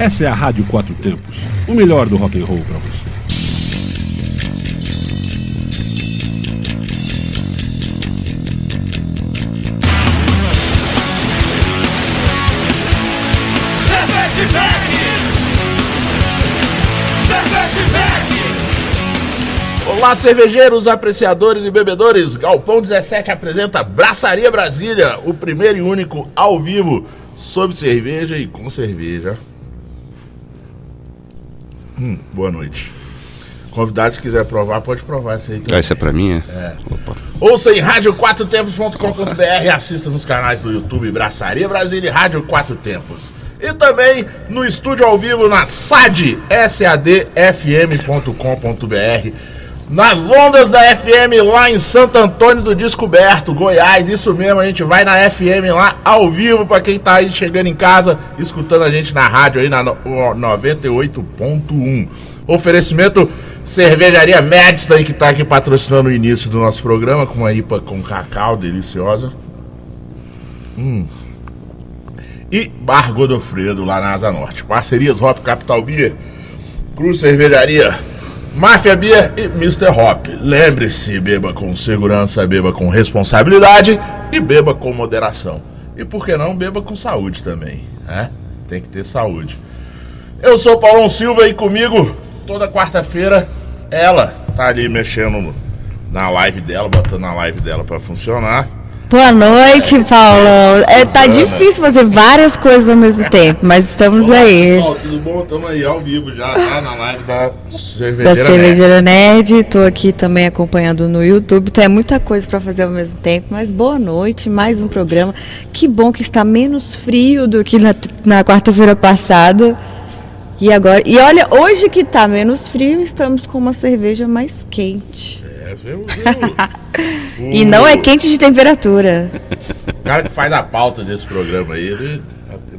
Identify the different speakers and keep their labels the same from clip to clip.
Speaker 1: Essa é a Rádio Quatro Tempos, o melhor do rock and roll para você.
Speaker 2: Olá, cervejeiros, apreciadores e bebedores. Galpão 17 apresenta Braçaria Brasília, o primeiro e único ao vivo sobre cerveja e com cerveja. Hum, boa noite. Convidado, se quiser provar, pode provar isso aí.
Speaker 3: Ah, isso é pra mim, é?
Speaker 2: É. Ouça em rádio4tempos.com.br, assista nos canais do YouTube Braçaria Brasília e Rádio Quatro Tempos. E também no estúdio ao vivo na SAD, sadfm.com.br. Nas ondas da FM lá em Santo Antônio do Descoberto, Goiás. Isso mesmo, a gente vai na FM lá ao vivo para quem tá aí chegando em casa, escutando a gente na rádio aí na no- 98.1. Oferecimento Cervejaria Madstein, que tá aqui patrocinando o início do nosso programa com uma IPA com cacau deliciosa. Hum. E Bar Godofredo lá na Asa Norte. Parcerias Hop Capital Beer, Cruz Cervejaria, Máfia Beer e Mr. Hop. Lembre-se, beba com segurança, beba com responsabilidade e beba com moderação. E por que não, beba com saúde também, né? Tem que ter saúde. Eu sou Paulão Silva e comigo, toda quarta-feira, ela tá ali mexendo na live dela, botando a live dela pra funcionar.
Speaker 4: Boa noite, Paulo. É, tá difícil fazer várias coisas ao mesmo tempo, mas estamos
Speaker 2: Olá,
Speaker 4: aí.
Speaker 2: Pessoal, tudo bom? Estamos aí ao vivo já? Na live da
Speaker 4: Da
Speaker 2: Cervejeira Nerd.
Speaker 4: Cervejeira Nerd, tô aqui também acompanhando no YouTube. Então é muita coisa para fazer ao mesmo tempo, mas boa noite, mais um programa. Que bom que está menos frio do que na, na quarta-feira passada. E agora, e olha, hoje que tá menos frio, estamos com uma cerveja mais quente.
Speaker 2: É, viu, viu?
Speaker 4: E
Speaker 2: O-
Speaker 4: não é quente de temperatura.
Speaker 2: O cara que faz a pauta desse programa aí, ele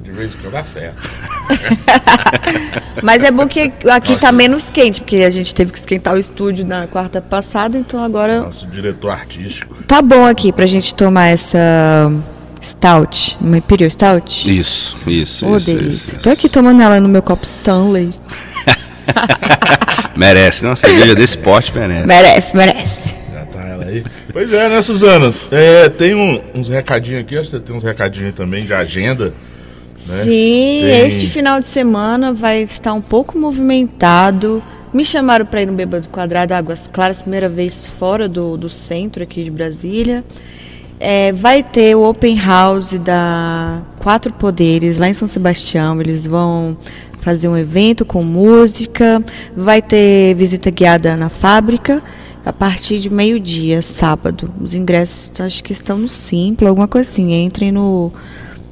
Speaker 2: de vez em quando dá certo.
Speaker 4: Mas é bom que aqui
Speaker 2: Nossa.
Speaker 4: tá menos quente, porque a gente teve que esquentar o estúdio na quarta passada, então agora
Speaker 2: Nosso diretor artístico.
Speaker 4: tá bom aqui pra gente tomar essa stout, uma Imperial Stout.
Speaker 3: Isso, isso,
Speaker 4: Ô,
Speaker 3: isso,
Speaker 4: delícia.
Speaker 3: isso,
Speaker 4: Tô aqui tomando ela no meu copo Stanley.
Speaker 3: Merece, não, cerveja desse porte merece.
Speaker 4: Merece, merece.
Speaker 2: Já tá ela aí. Pois é, né, Suzana? É, tem um- uns recadinhos aqui, acho que tem uns recadinhos também de agenda. Né?
Speaker 4: Sim,
Speaker 2: Tem-
Speaker 4: este final de semana vai estar um pouco movimentado. Me chamaram para ir no Bêbado Quadrado Águas Claras, primeira vez fora do, do centro aqui de Brasília. É, vai ter o Open House da Quatro Poderes lá em São Sebastião. Eles vão fazer um evento com música. Vai ter visita guiada na fábrica a partir de meio-dia, sábado. Os ingressos acho que estão no Simpla, alguma coisa assim. Entrem no,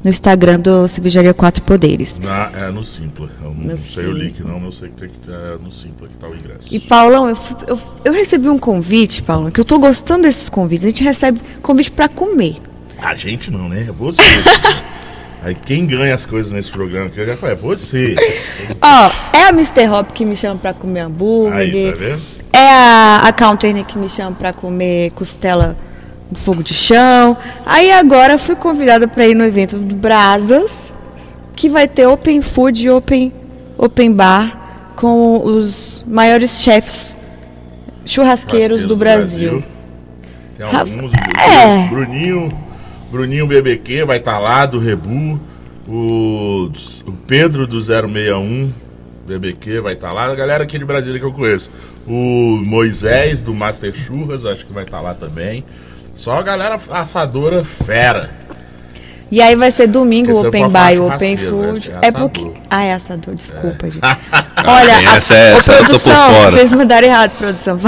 Speaker 4: no Instagram do Cervejaria Quatro Poderes.
Speaker 2: Na, é no Simpla. Eu não
Speaker 4: No
Speaker 2: sei o
Speaker 4: Simpla.
Speaker 2: link, não, mas eu sei que tem que é no Simpla que tá o ingresso.
Speaker 4: E Paulão, eu, eu, eu recebi um convite, Paulão, que eu tô gostando desses convites. A gente recebe convite para comer.
Speaker 2: A gente não, né? É você. Aí quem ganha as coisas nesse programa aqui, eu já falei, é você.
Speaker 4: Ó, é a Mr. Hop que me chama pra comer hambúrguer.
Speaker 2: Aí, tá vendo?
Speaker 4: É a, a Counter que me chama pra comer costela no fogo de chão. Aí agora fui convidada pra ir no evento do Brasas, que vai ter open food e open, open bar com os maiores chefs churrasqueiros do Brasil.
Speaker 2: Tem
Speaker 4: Rafa-
Speaker 2: alguns.
Speaker 4: é.
Speaker 2: Bruninho, Bruninho BBQ vai estar lá, do Rebu. O, o Pedro do 061 BBQ vai estar lá. A galera aqui de Brasília que eu conheço. O Moisés do Master Churras, acho que vai estar lá também. Só a galera assadora fera.
Speaker 4: E aí vai ser domingo o Open o Open
Speaker 2: né?
Speaker 4: Food.
Speaker 2: É
Speaker 4: É porque. Ah, é assador, desculpa, gente.
Speaker 3: Ah,
Speaker 4: Olha,
Speaker 3: tem
Speaker 4: a,
Speaker 3: essa- essa eu tô por
Speaker 4: produção,
Speaker 3: fora.
Speaker 4: vocês mandaram errado, produção.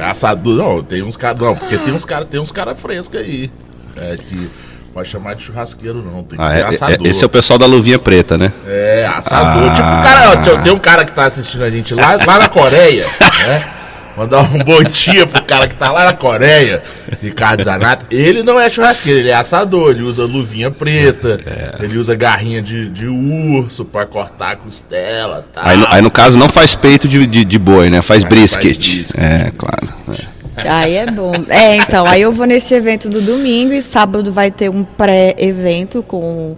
Speaker 2: Assador, não, tem uns caras. Não, porque tem uns caras tem uns cara frescos aí. É que pode chamar de churrasqueiro, não. Tem que
Speaker 3: Ah,
Speaker 2: ser
Speaker 3: é- é-
Speaker 2: assador.
Speaker 3: esse é o pessoal da luvinha preta, né?
Speaker 2: É, assador.
Speaker 3: Ah.
Speaker 2: Tipo, cara, ó, tem- um cara que tá assistindo a gente lá, lá na Coreia, né? Mandar um bom dia pro cara que tá lá na Coreia, Ricardo Zanata. Ele não é churrasqueiro, ele é assador. Ele usa luvinha preta,
Speaker 3: É.
Speaker 2: ele usa garrinha de, de urso pra cortar a costela tal.
Speaker 3: Aí, no- aí no caso não faz peito de, de, de boi, né? Faz
Speaker 2: Aí
Speaker 3: brisket.
Speaker 2: faz brisket.
Speaker 3: É, claro. é.
Speaker 4: Aí é bom. É, então, aí eu vou nesse evento do domingo e sábado vai ter um pré-evento com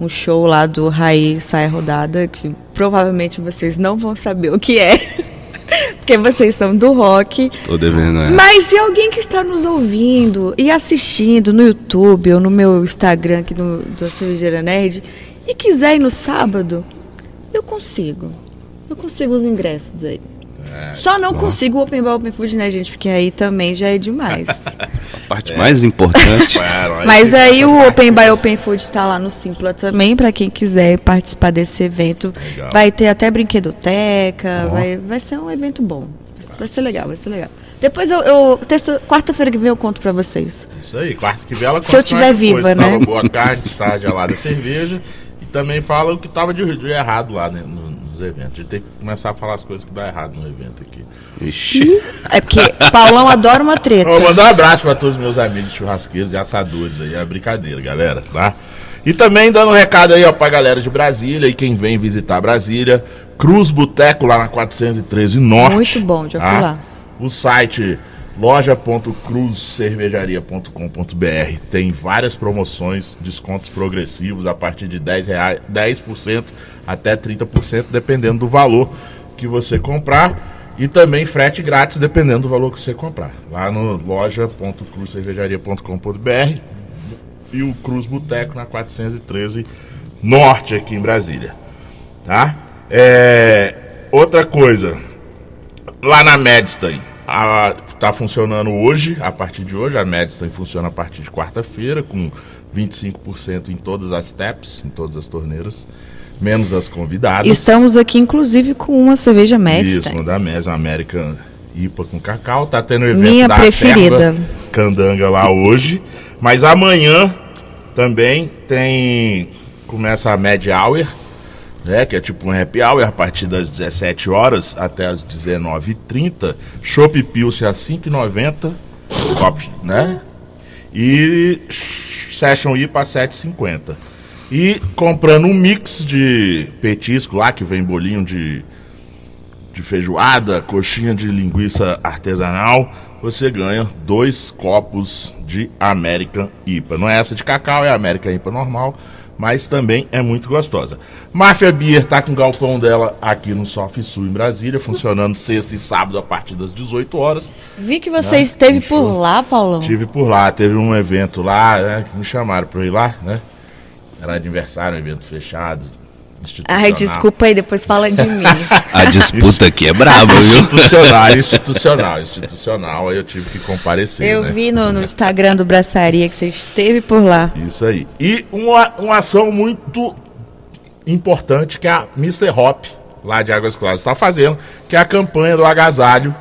Speaker 4: um show lá do Raí Sai Rodada, que provavelmente vocês não vão saber o que é. Porque vocês são do rock.
Speaker 3: Tô devendo, é.
Speaker 4: Mas se alguém que está nos ouvindo e assistindo no YouTube ou no meu Instagram aqui no, do Cervejeira Nerd e quiser ir no sábado, eu consigo. Eu consigo os ingressos aí. Só não consigo o Open Bar Open Food, né, gente? Porque aí também já é demais.
Speaker 3: A parte mais importante.
Speaker 2: Claro,
Speaker 4: Mas aí o. Open by Open Food tá lá no Simpla também, para quem quiser participar desse evento.
Speaker 2: Legal.
Speaker 4: Vai ter até brinquedoteca, vai, vai ser um evento bom. Vai ser legal, vai ser legal. Depois eu, eu terça- quarta-feira que vem eu conto pra vocês.
Speaker 2: Isso aí, quarta que vem ela
Speaker 4: Se eu
Speaker 2: conta como é
Speaker 4: tiver viva,
Speaker 2: se tava
Speaker 4: né?
Speaker 2: boa se tava gelada cerveja. E também fala o que tava de, de errado lá né, no- nos eventos. A gente tem que começar a falar as coisas que dá errado no evento aqui.
Speaker 3: Ixi.
Speaker 4: É porque Paulão adora uma treta.
Speaker 2: Vou mandar um abraço para todos os meus amigos churrasqueiros e assadores aí. É brincadeira, galera, tá? E também dando um recado aí, ó, pra galera de Brasília e quem vem visitar Brasília. Cruz Boteco lá na 413 Norte.
Speaker 4: Muito bom, já fui
Speaker 2: tá?
Speaker 4: lá.
Speaker 2: O site loja.cruzcervejaria.com.br tem várias promoções, descontos progressivos a partir de 10 reais, 10% até 30%, dependendo do valor que você comprar. E também frete grátis, dependendo do valor que você comprar. Lá no loja.cruzcervejaria.com.br e o Cruz Boteco na 413 Norte aqui em Brasília. Tá? É, outra coisa, lá na Medstein, a, tá funcionando hoje, a partir de hoje, a Medstein funciona a partir de quarta-feira, com 25% em todas as taps, em todas as torneiras, menos as convidadas.
Speaker 4: Estamos aqui, inclusive, com uma cerveja
Speaker 2: Isso,
Speaker 4: Medstein.
Speaker 2: uma da Mesa American IPA com cacau. Tá tendo o evento
Speaker 4: Minha
Speaker 2: da
Speaker 4: preferida.
Speaker 2: Serva Candanga lá hoje. Mas amanhã também tem. Começa a Mad Hour, né? Que é tipo um happy hour a partir das 17 horas até as 19h30. Chopp Pilsen a 5,90. Copo, né? E Session IPA a 7,50. E comprando um mix de petisco lá, que vem bolinho de, de feijoada, coxinha de linguiça artesanal, você ganha dois copos de American IPA. Não é essa de cacau, é American IPA normal, mas também é muito gostosa. Máfia Beer tá com o galpão dela aqui no Sof Sul em Brasília, funcionando sexta e sábado a partir das 18 horas.
Speaker 4: Vi que você esteve
Speaker 2: um
Speaker 4: por lá, Paulão.
Speaker 2: Tive por lá, teve um evento lá, né, que me chamaram eu ir lá, né? Era aniversário, um evento fechado. Institucional.
Speaker 4: Ai, desculpa aí, depois fala de mim.
Speaker 3: A disputa aqui é braba, viu?
Speaker 2: Institucional, institucional, institucional. Aí eu tive que comparecer.
Speaker 4: Eu
Speaker 2: né?
Speaker 4: vi no, no Instagram do Braçaria que você esteve por lá.
Speaker 2: Isso aí. E uma, uma ação muito importante que a Mr. Hop, lá de Águas Claras, está fazendo, que é a campanha do agasalho.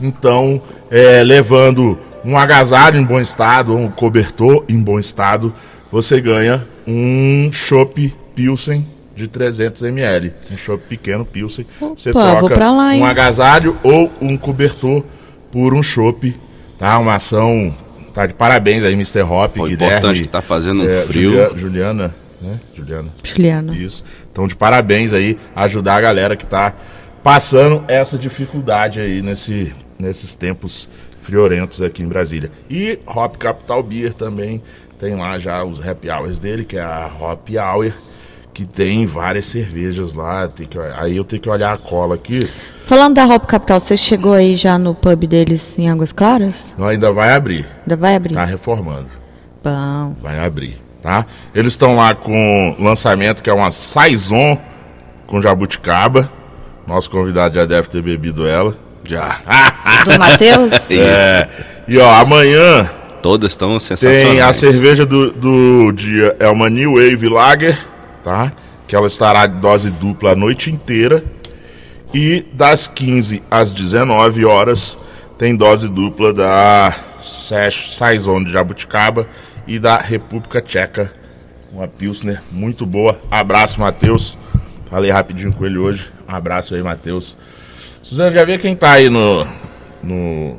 Speaker 2: Então, é, levando um agasalho em bom estado, um cobertor em bom estado, você ganha um chopp Pilsen de 300 ml. Um chopp pequeno Pilsen. Você
Speaker 4: Opa,
Speaker 2: troca
Speaker 4: lá,
Speaker 2: um agasalho ou um cobertor por um chopp. Tá? Uma ação. Tá de parabéns aí, Mr. Hop,
Speaker 3: Pô,
Speaker 2: Guilherme.
Speaker 3: importante que tá fazendo um
Speaker 2: é,
Speaker 3: frio.
Speaker 2: Julia- Juliana, né? Juliana.
Speaker 4: Juliana.
Speaker 2: Isso. Então, de parabéns aí, ajudar a galera que tá passando essa dificuldade aí nesse, nesses tempos friorentos aqui em Brasília. E Hop Capital Beer também tem lá já os happy hours dele, que é a Hop Hour, que tem várias cervejas lá. Tem que, aí eu tenho que olhar a cola aqui.
Speaker 4: Falando da Hop Capital, você chegou aí já no pub deles em Águas Claras?
Speaker 2: Então ainda vai abrir.
Speaker 4: Ainda vai abrir?
Speaker 2: Tá reformando.
Speaker 4: Bom.
Speaker 2: Vai abrir, tá? Eles estão lá com lançamento que é uma Saison com jabuticaba. Nosso convidado já deve ter bebido ela.
Speaker 3: Já.
Speaker 4: Do Matheus?
Speaker 2: É, e ó, amanhã
Speaker 3: Todas estão sensacionais.
Speaker 2: tem a cerveja do, do dia, é uma New Wave Lager, tá? Que ela estará de dose dupla a noite inteira. E das 15 às 19 horas tem dose dupla da Saison de Jabuticaba e da República Tcheca. Uma Pilsner muito boa. Abraço, Matheus. Falei rapidinho com ele hoje. Um abraço aí, Matheus. Suzana, já vê quem tá aí no. no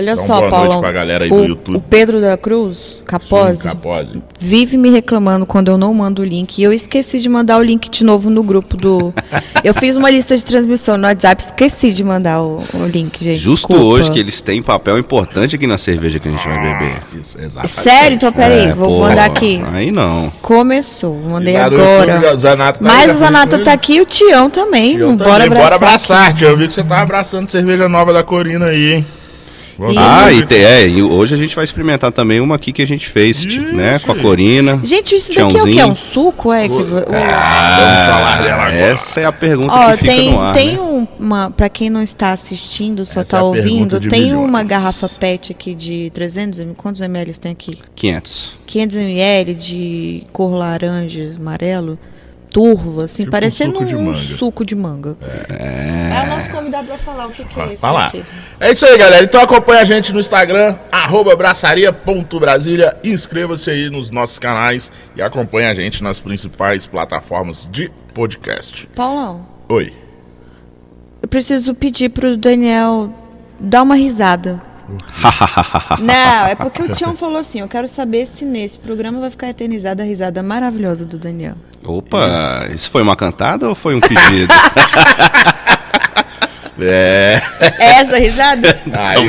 Speaker 4: Olha
Speaker 2: uma
Speaker 4: só,
Speaker 2: boa
Speaker 4: Paulão.
Speaker 2: noite pra galera aí
Speaker 4: o,
Speaker 2: do YouTube.
Speaker 4: o Pedro da Cruz, Capozzi,
Speaker 2: Sim, Capozzi.
Speaker 4: vive me reclamando quando eu não mando o link. E eu esqueci de mandar o link de novo no grupo do. eu fiz uma lista de transmissão no WhatsApp, esqueci de mandar o, o link, gente.
Speaker 3: Justo
Speaker 4: desculpa.
Speaker 3: hoje que eles têm papel importante aqui na cerveja que a gente vai beber.
Speaker 2: Isso, exatamente.
Speaker 4: Sério? Então peraí,
Speaker 3: É,
Speaker 4: vou
Speaker 3: pô,
Speaker 4: mandar aqui.
Speaker 3: Aí não.
Speaker 4: Começou, mandei
Speaker 2: E
Speaker 4: agora.
Speaker 2: YouTube, o Zanata tá
Speaker 4: Mas
Speaker 2: já
Speaker 4: o Zanata
Speaker 2: conheceu
Speaker 4: tá aqui e o Tião também.
Speaker 2: Eu
Speaker 4: não
Speaker 2: também.
Speaker 4: bora abraçar.
Speaker 2: Bora abraçar, tia. Eu vi que você tava abraçando cerveja nova da Corina aí, hein? Vamos.
Speaker 3: Ah, e, tem- é, e hoje a gente vai experimentar também uma aqui que a gente fez,
Speaker 2: Isso.
Speaker 3: né? Com a Corina.
Speaker 4: Gente, isso daqui é o que? É um suco? É? Que... o-
Speaker 2: Vamos falar dela agora.
Speaker 3: Essa é a pergunta
Speaker 4: Ó,
Speaker 3: que fica
Speaker 4: tem,
Speaker 3: no ar,
Speaker 4: tem
Speaker 3: né?
Speaker 4: um- uma. Pra quem não está assistindo, só
Speaker 2: Essa é
Speaker 4: tá ouvindo, tem
Speaker 2: milhões.
Speaker 4: uma garrafa PET aqui de 300 ml. Quantos ml tem aqui?
Speaker 3: 500.
Speaker 4: 500 ml de cor laranja, amarelo, turvo, assim,
Speaker 2: Tipo um
Speaker 4: parecendo
Speaker 2: suco de
Speaker 4: um,
Speaker 2: manga.
Speaker 4: suco de manga. É. o nosso convidado vai falar o que, que é isso
Speaker 2: Vai lá.
Speaker 4: aqui.
Speaker 2: É isso aí, galera. Então acompanha a gente no Instagram, arroba braçaria.brasília. Inscreva-se aí nos nossos canais e acompanha a gente nas principais plataformas de podcast.
Speaker 4: Paulão,
Speaker 2: Oi.
Speaker 4: eu preciso pedir pro Daniel dar uma risada. Não, é porque o Tião falou assim: eu quero saber se nesse programa vai ficar eternizada a risada maravilhosa do Daniel.
Speaker 3: Opa, isso foi uma cantada ou foi um pedido?
Speaker 2: É.
Speaker 4: É essa risada?
Speaker 2: Aí,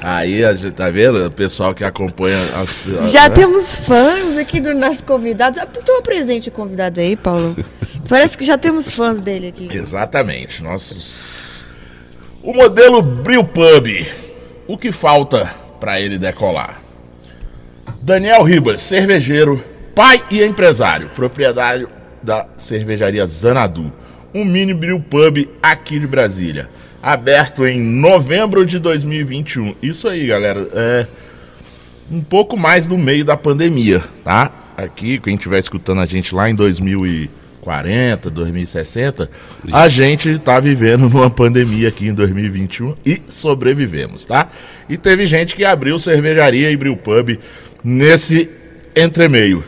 Speaker 2: aí a gente tá vendo? O pessoal que acompanha as.
Speaker 4: Já
Speaker 2: né?
Speaker 4: temos fãs aqui dos nossos convidados. Ah, Então apresente o convidado aí, Paulo. Parece que já temos fãs dele aqui.
Speaker 2: Exatamente. Nossos... O modelo Brew Pub. O que falta para ele decolar? Daniel Ribas, cervejeiro, pai e empresário, proprietário da cervejaria Zanadu. Um mini brew pub aqui de Brasília. Aberto em novembro de 2021. Isso aí, galera. É um pouco mais no meio da pandemia, tá? Aqui, quem estiver escutando a gente lá em 2040, 2060, a gente tá vivendo numa pandemia aqui em 2021 e sobrevivemos, tá? E teve gente que abriu cervejaria e abriu pub nesse entremeio.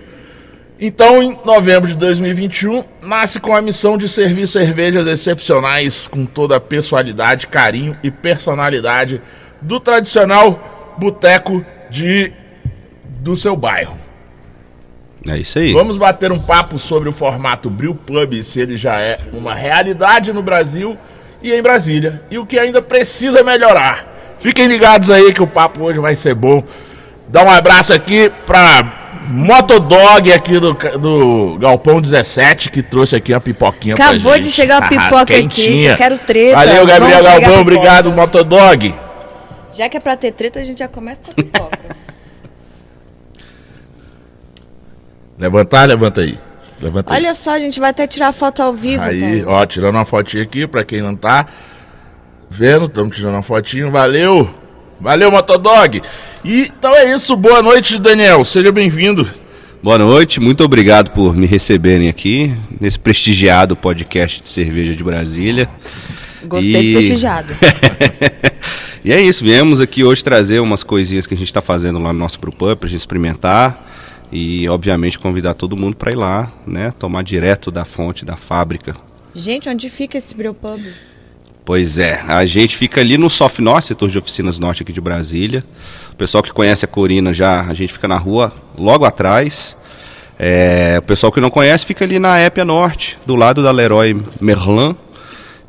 Speaker 2: Então, em novembro de 2021, nasce com a missão de servir cervejas excepcionais com toda a pessoalidade, carinho e personalidade do tradicional boteco de do seu bairro.
Speaker 3: É isso aí.
Speaker 2: Vamos bater um papo sobre o formato Brew Pub, se ele já é uma realidade no Brasil e em Brasília, e o que ainda precisa melhorar. Fiquem ligados aí que o papo hoje vai ser bom. Dá um abraço aqui pra Motodog aqui do, do Galpão 17, que trouxe aqui a pipoquinha pra
Speaker 4: Acabou
Speaker 2: gente.
Speaker 4: de chegar a pipoca aqui,
Speaker 2: Quentinha.
Speaker 4: eu quero treta.
Speaker 2: Valeu, Gabriel Galpão, obrigado, Motodog.
Speaker 4: Já que é pra ter treta, a gente já começa com a pipoca.
Speaker 2: Levantar, levanta aí. Levanta
Speaker 4: Olha
Speaker 2: isso.
Speaker 4: só, a gente vai até tirar foto ao vivo.
Speaker 2: Aí, ó, tirando uma fotinha aqui pra quem não tá vendo, estamos tirando uma fotinho, valeu! Valeu, Motodog! E, então é isso, boa noite, Daniel, seja bem-vindo.
Speaker 3: Boa noite, muito obrigado por me receberem aqui nesse prestigiado podcast de cerveja de Brasília.
Speaker 4: Gostei
Speaker 3: E-
Speaker 4: do prestigiado.
Speaker 3: E é isso, viemos aqui hoje trazer umas coisinhas que a gente está fazendo lá no nosso Brewpub pra gente experimentar e, obviamente, convidar todo mundo para ir lá, né? Tomar direto da fonte, da fábrica.
Speaker 4: gente, onde fica esse Brewpub?
Speaker 3: Pois é, a gente fica ali no Soft Norte, setor de oficinas norte aqui de Brasília. O pessoal que conhece a Corina já, a gente fica na rua logo atrás. É, o pessoal que não conhece fica ali na Épia Norte, do lado da Leroy Merlin.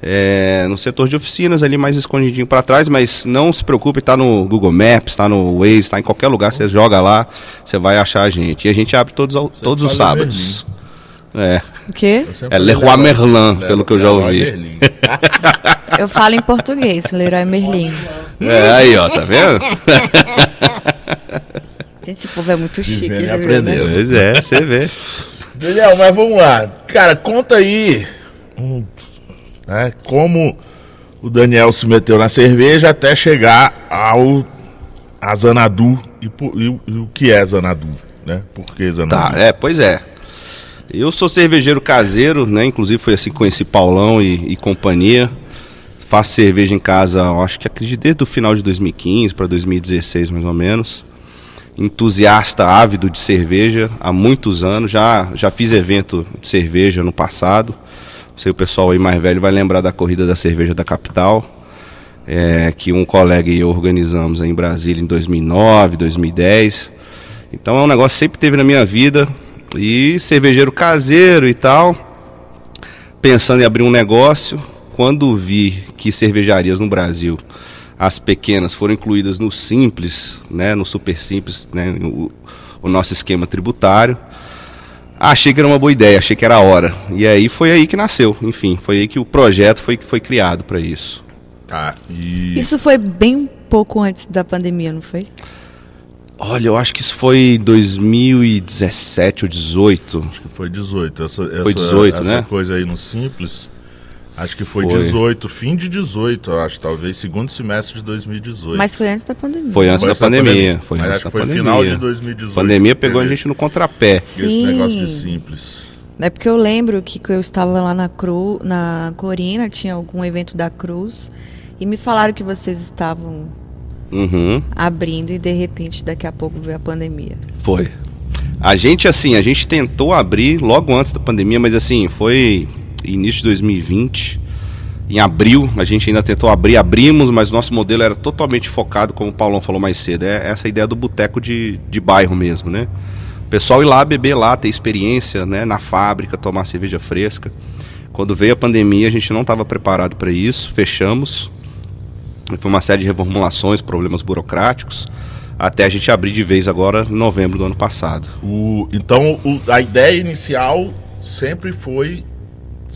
Speaker 3: É, no setor de oficinas ali mais escondidinho para trás, mas não se preocupe, tá no Google Maps, está no Waze, tá em qualquer lugar, você joga lá, você vai achar a gente. E a gente abre todos, todos os sábados. É,
Speaker 4: O quê?
Speaker 3: é Leroy Merlin, pelo que eu já ouvi.
Speaker 2: Merlin.
Speaker 4: Eu falo em português, Leroy Merlin.
Speaker 3: É, aí ó, tá vendo?
Speaker 4: Gente, esse povo é muito chique.
Speaker 2: Vivendo e aprendendo.
Speaker 4: né?
Speaker 3: Pois é, você vê.
Speaker 2: Daniel, mas vamos lá. Cara, conta aí um, né, como o Daniel se meteu na cerveja até chegar ao a Zanadu e, e e o que é Zanadu, né? Por que Zanadu?
Speaker 3: Tá, é, pois é. Eu sou cervejeiro caseiro, né? Inclusive foi assim que conheci Paulão e, e companhia. Faço cerveja em casa, acho que acredito desde o final de 2015 para 2016 mais ou menos. Entusiasta ávido de cerveja há muitos anos. Já, já fiz evento de cerveja no passado. Sei o pessoal aí mais velho vai lembrar da corrida da cerveja da capital. é, que um colega e eu organizamos em Brasília em 2009, 2010. Então é um negócio que sempre teve na minha vida e cervejeiro caseiro e tal, pensando em abrir um negócio. Quando vi que cervejarias no Brasil, as pequenas, foram incluídas no simples, né, no super simples, né, o, o nosso esquema tributário, achei que era uma boa ideia, achei que era a hora. E aí foi aí que nasceu, enfim, foi aí que o projeto foi, foi criado para isso.
Speaker 2: Tá, e...
Speaker 4: Isso foi bem pouco antes da pandemia, não foi?
Speaker 3: Olha, eu acho que isso foi 2017 ou 18.
Speaker 2: Acho que foi 18. Essa,
Speaker 3: Foi 18,
Speaker 2: essa
Speaker 3: né?
Speaker 2: coisa aí no Simples, acho que foi,
Speaker 3: Foi.
Speaker 2: 18, fim de 18, eu acho, talvez segundo semestre de 2018.
Speaker 4: Mas foi antes da pandemia.
Speaker 3: Foi antes
Speaker 2: Foi
Speaker 3: da
Speaker 2: essa
Speaker 3: pandemia. Foi
Speaker 2: Mas
Speaker 3: antes
Speaker 2: acho
Speaker 3: da
Speaker 2: que foi
Speaker 3: pandemia.
Speaker 2: final de 2018.
Speaker 3: A pandemia pegou a gente no contrapé.
Speaker 2: Esse
Speaker 4: Sim.
Speaker 2: negócio de Simples.
Speaker 4: É porque eu lembro que eu estava lá na Cru, na Corina, tinha algum evento da Cruz, e me falaram que vocês estavam
Speaker 3: Uhum.
Speaker 4: abrindo e de repente daqui a pouco veio a pandemia.
Speaker 3: Foi. A gente, assim, a gente tentou abrir logo antes da pandemia, mas assim, foi início de 2020. Em abril, a gente ainda tentou abrir, abrimos, mas nosso modelo era totalmente focado, como o Paulão falou mais cedo, é essa ideia do boteco de, de bairro mesmo, né? O pessoal ir lá beber lá, ter experiência, né, na fábrica, tomar cerveja fresca. Quando veio a pandemia, a gente não estava preparado para isso, fechamos. Foi uma série de reformulações, problemas burocráticos, até a gente abrir de vez agora em novembro do ano passado.
Speaker 2: O, então, o- a ideia inicial sempre foi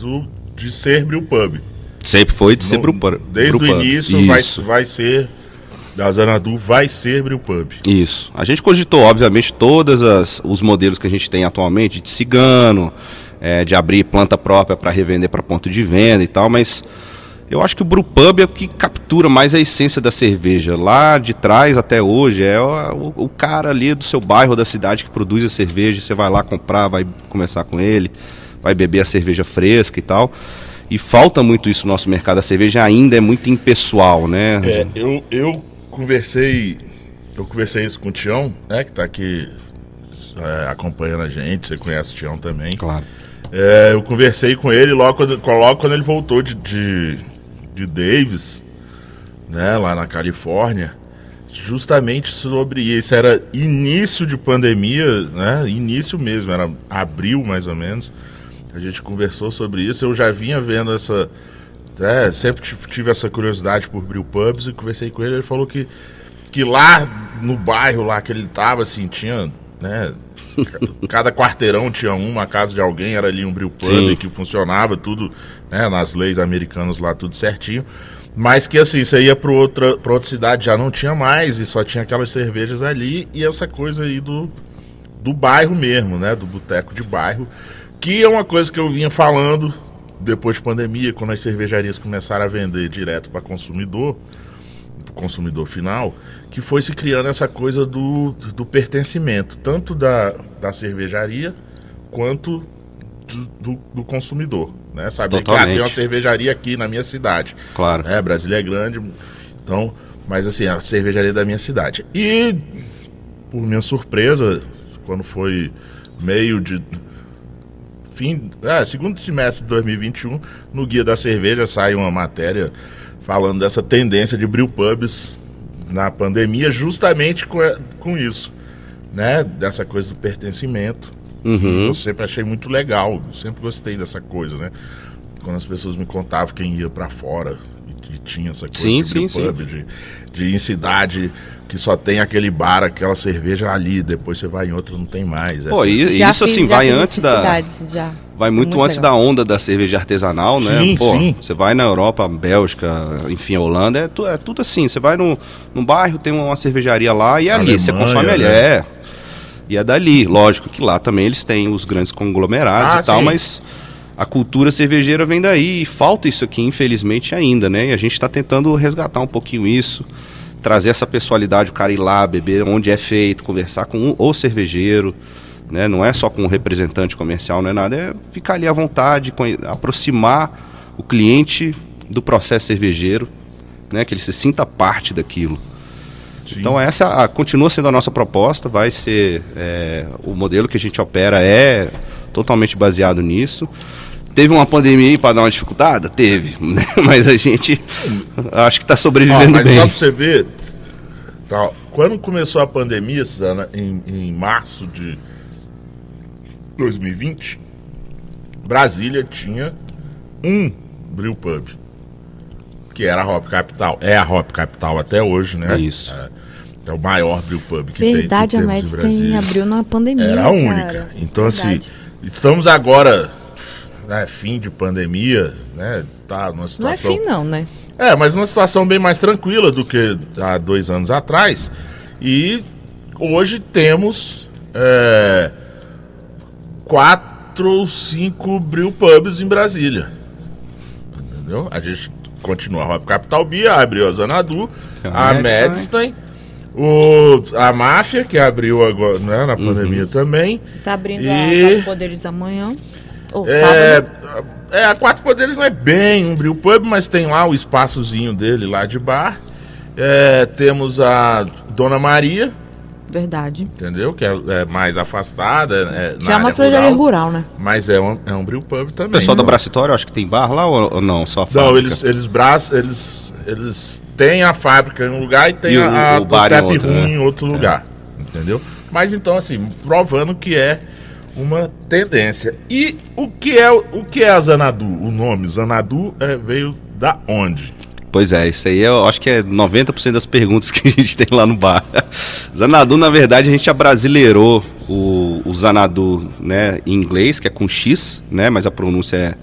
Speaker 2: do, de ser Brew Pub.
Speaker 3: Sempre foi de ser
Speaker 2: No-
Speaker 3: Brew Pub.
Speaker 2: Desde
Speaker 3: Brew
Speaker 2: o início vai,
Speaker 3: Isso.
Speaker 2: vai ser, da Zanadu vai ser Brew Pub.
Speaker 3: Isso. A gente cogitou, obviamente, todos os modelos que a gente tem atualmente, de cigano, é, de abrir planta própria para revender para ponto de venda e tal, mas eu acho que o Brewpub é o que captura mais a essência da cerveja. Lá de trás até hoje é o, o cara ali do seu bairro, da cidade que produz a cerveja. Você vai lá comprar, vai conversar com ele, vai beber a cerveja fresca e tal. E falta muito isso no nosso mercado. A cerveja ainda é muito impessoal, né?
Speaker 2: É, eu, eu conversei. Eu conversei isso com o Tião, né? Que tá aqui é, acompanhando a gente. Você conhece o Tião também.
Speaker 3: Claro.
Speaker 2: É, eu conversei com ele logo quando, logo quando ele voltou de, de, de Davis, né, lá na Califórnia, justamente sobre isso. Era início de pandemia, né? Início mesmo, era abril mais ou menos. A gente conversou sobre isso. Eu já vinha vendo essa. né, sempre tive- essa curiosidade por brew pubs e conversei com ele. Ele falou que, que lá no bairro lá que ele tava, assim, tinha. Né, cada quarteirão tinha uma casa de alguém, era ali um brew pub
Speaker 3: Sim.
Speaker 2: que funcionava tudo, né, nas leis americanas lá, tudo certinho. Mas que assim, você ia para outra, pra outra cidade já não tinha mais e só tinha aquelas cervejas ali e essa coisa aí do, do bairro mesmo, né? Do boteco de bairro. Que é uma coisa que eu vinha falando depois de pandemia, quando as cervejarias começaram a vender direto para consumidor, pro consumidor final, que foi se criando essa coisa do, do pertencimento, tanto da, da cervejaria quanto do, do, do consumidor. Né? Saber que ah,
Speaker 3: Totalmente.
Speaker 2: tem uma cervejaria aqui na minha cidade.
Speaker 3: Claro.
Speaker 2: É, Brasília é grande, então, mas assim, a cervejaria da minha cidade. E, por minha surpresa, quando foi meio de. Fim, é, segundo semestre de 2021, no Guia da Cerveja sai uma matéria falando dessa tendência de brew pubs na pandemia, justamente com, com isso, né? Dessa coisa do pertencimento.
Speaker 3: Uhum.
Speaker 2: Eu sempre achei muito legal, sempre gostei dessa coisa, né? Quando as pessoas me contavam quem ia pra fora e, e tinha essa coisa
Speaker 3: Sim,
Speaker 2: de
Speaker 3: sim,
Speaker 2: pub, de, de ir em cidade que só tem aquele bar, aquela cerveja ali, depois você vai em outra não tem mais.
Speaker 3: Pô, e-
Speaker 4: Já
Speaker 3: isso
Speaker 4: fiz-
Speaker 3: assim,
Speaker 4: já
Speaker 3: vai antes da.
Speaker 4: cidades, já.
Speaker 3: Vai muito,
Speaker 4: Muito
Speaker 3: antes
Speaker 4: legal.
Speaker 3: da onda da cerveja artesanal, né?
Speaker 2: Sim,
Speaker 3: Pô,
Speaker 2: sim.
Speaker 3: Você vai na Europa, Bélgica, enfim, Holanda, é, tu- é tudo assim. Você vai no, num bairro, tem uma cervejaria lá e é ali você
Speaker 2: Alemanha,
Speaker 3: consome ali.
Speaker 2: né?
Speaker 3: É. E é dali. Lógico que lá também eles têm os grandes conglomerados
Speaker 2: Ah,
Speaker 3: e tal,
Speaker 2: sim.
Speaker 3: mas a cultura cervejeira vem daí e falta isso aqui, infelizmente, ainda, né? E a gente está tentando resgatar um pouquinho isso, trazer essa pessoalidade, o cara ir lá, beber onde é feito, conversar com o, o cervejeiro, né? Não é só com o representante comercial, não é nada, é ficar ali à vontade, aproximar o cliente do processo cervejeiro, né? Que ele se sinta parte daquilo.
Speaker 2: Sim.
Speaker 3: Então essa a- continua sendo a nossa proposta, vai ser é, o modelo que a gente opera é totalmente baseado nisso. Teve uma pandemia aí para dar uma dificuldade? Teve, né? mas a gente acho que está sobrevivendo
Speaker 2: mas
Speaker 3: bem.
Speaker 2: só pra você ver, tá, quando começou a pandemia, Suzana, em, em março de 2020, Brasília tinha um Brew Pub, que era a Hop Capital. É a Hop Capital até hoje, né?
Speaker 3: Isso.
Speaker 2: É, é o maior Brew Pub que tem.
Speaker 4: Verdade, a Meds tem, abriu na pandemia.
Speaker 2: Era a
Speaker 4: cara.
Speaker 2: única. Então, assim,
Speaker 4: Verdade.
Speaker 2: estamos agora, né, fim de pandemia, né? Tá numa
Speaker 4: Não é
Speaker 2: situação.
Speaker 4: fim, não, né?
Speaker 2: É, mas numa situação bem mais tranquila do que há dois anos atrás. E hoje temos é, quatro ou cinco brew pubs em Brasília. Entendeu? A gente continua a Hop Capital Bia, abriu a Zanadu,
Speaker 3: Tem
Speaker 2: a
Speaker 3: Medstein.
Speaker 2: O, a Máfia, que abriu agora né, na pandemia também.
Speaker 4: Tá abrindo
Speaker 2: E-
Speaker 4: a Poderes amanhã. Ou
Speaker 2: É, é, a Quatro Poderes não é bem um brew pub, mas tem lá o espaçozinho dele lá de bar. É, temos a Dona Maria,
Speaker 4: Verdade.
Speaker 2: entendeu? Que é, é mais afastada. É,
Speaker 4: Que
Speaker 2: na
Speaker 4: é uma cervejaria
Speaker 2: rural,
Speaker 4: rural, né?
Speaker 2: Mas é um, é um brew pub
Speaker 3: O
Speaker 2: também.
Speaker 3: pessoal da
Speaker 2: né?
Speaker 3: Bracitório, acho que tem bar lá ou, ou não? Só a
Speaker 2: Não, eles, eles, bra- eles, eles têm a fábrica em um lugar e tem
Speaker 3: E o-
Speaker 2: a, a
Speaker 3: o bar em
Speaker 2: Tap
Speaker 3: outro,
Speaker 2: Room
Speaker 3: né?
Speaker 2: em outro lugar. Entendeu? Mas então, assim, provando que é uma tendência. E o que é, o que é a Zanadu? O nome Zanadu é, veio da onde?
Speaker 3: Pois é, isso aí eu acho que é 90% das perguntas que a gente tem lá no bar. Zanadu, na verdade, a gente abrasileirou o, o Zanadu né, em inglês, que é com X, né? Mas a pronúncia é,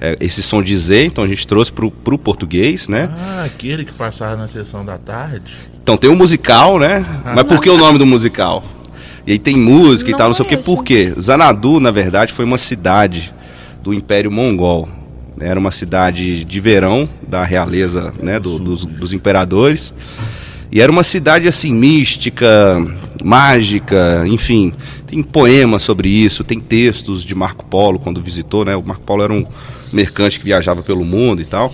Speaker 3: é esse som de Z, então a gente trouxe pro, pro português, né?
Speaker 2: Ah, aquele que passava na sessão da tarde.
Speaker 3: Então tem o musical, né? Mas por que o nome do musical? E aí tem música e
Speaker 4: Não
Speaker 3: tal, não sei o que.
Speaker 4: conheço.
Speaker 3: Por quê? Zanadu, na verdade, foi uma cidade do Império Mongol. Era uma cidade de verão da realeza, né, do- dos, dos imperadores. E era uma cidade assim mística, mágica, enfim. Tem poemas sobre isso, tem textos de Marco Polo quando visitou, né? O Marco Polo era um mercante que viajava pelo mundo e tal.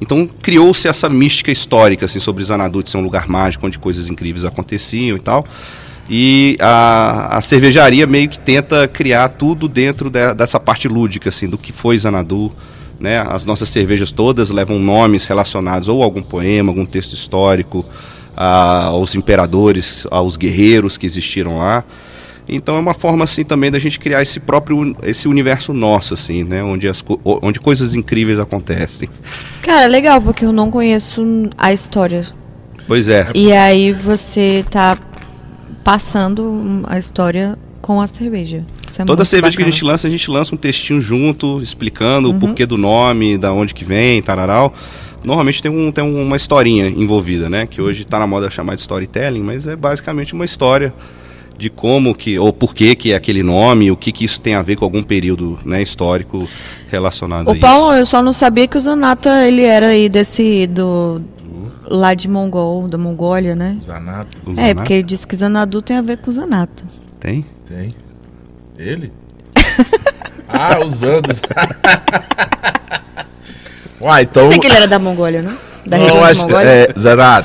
Speaker 3: Então criou-se essa mística histórica assim, sobre Zanadu de ser um lugar mágico onde coisas incríveis aconteciam e tal. E a, a cervejaria meio que tenta criar tudo dentro de- dessa parte lúdica, assim, do que foi Zanadu. Né? As nossas cervejas todas levam nomes relacionados ou a algum poema, algum texto histórico, a- aos imperadores, aos guerreiros que existiram lá. Então é uma forma assim também da gente criar esse próprio esse universo nosso assim, né, onde as onde coisas incríveis acontecem.
Speaker 4: Cara, legal, porque eu não conheço a história.
Speaker 3: Pois é.
Speaker 4: E aí você tá passando a história com a cerveja. É
Speaker 3: Toda cerveja que a
Speaker 4: bacana.
Speaker 3: gente lança, a gente lança um textinho junto, explicando
Speaker 4: Uhum.
Speaker 3: o porquê do nome, da onde que vem, tararau. Normalmente tem, um, tem uma historinha envolvida, né? Que hoje está na moda chamar de storytelling, mas é basicamente uma história de como que, ou por que que é aquele nome, o que que isso tem a ver com algum período né, histórico relacionado a
Speaker 4: O
Speaker 3: isso.
Speaker 4: Paulo, eu só não sabia que o Zanata, ele era aí desse, do, lá de Mongol, da Mongólia, né?
Speaker 2: Zanato.
Speaker 3: O
Speaker 4: É,
Speaker 3: Zanata?
Speaker 4: porque ele disse que Zanadu tem a ver com Zanata.
Speaker 3: Tem?
Speaker 2: Tem. Ele? ah, os anos. Uai, então.
Speaker 4: Tem que ele era da Mongólia, né? Da
Speaker 2: Não,
Speaker 4: região da
Speaker 2: acho-
Speaker 4: Mongólia.
Speaker 2: é, sa-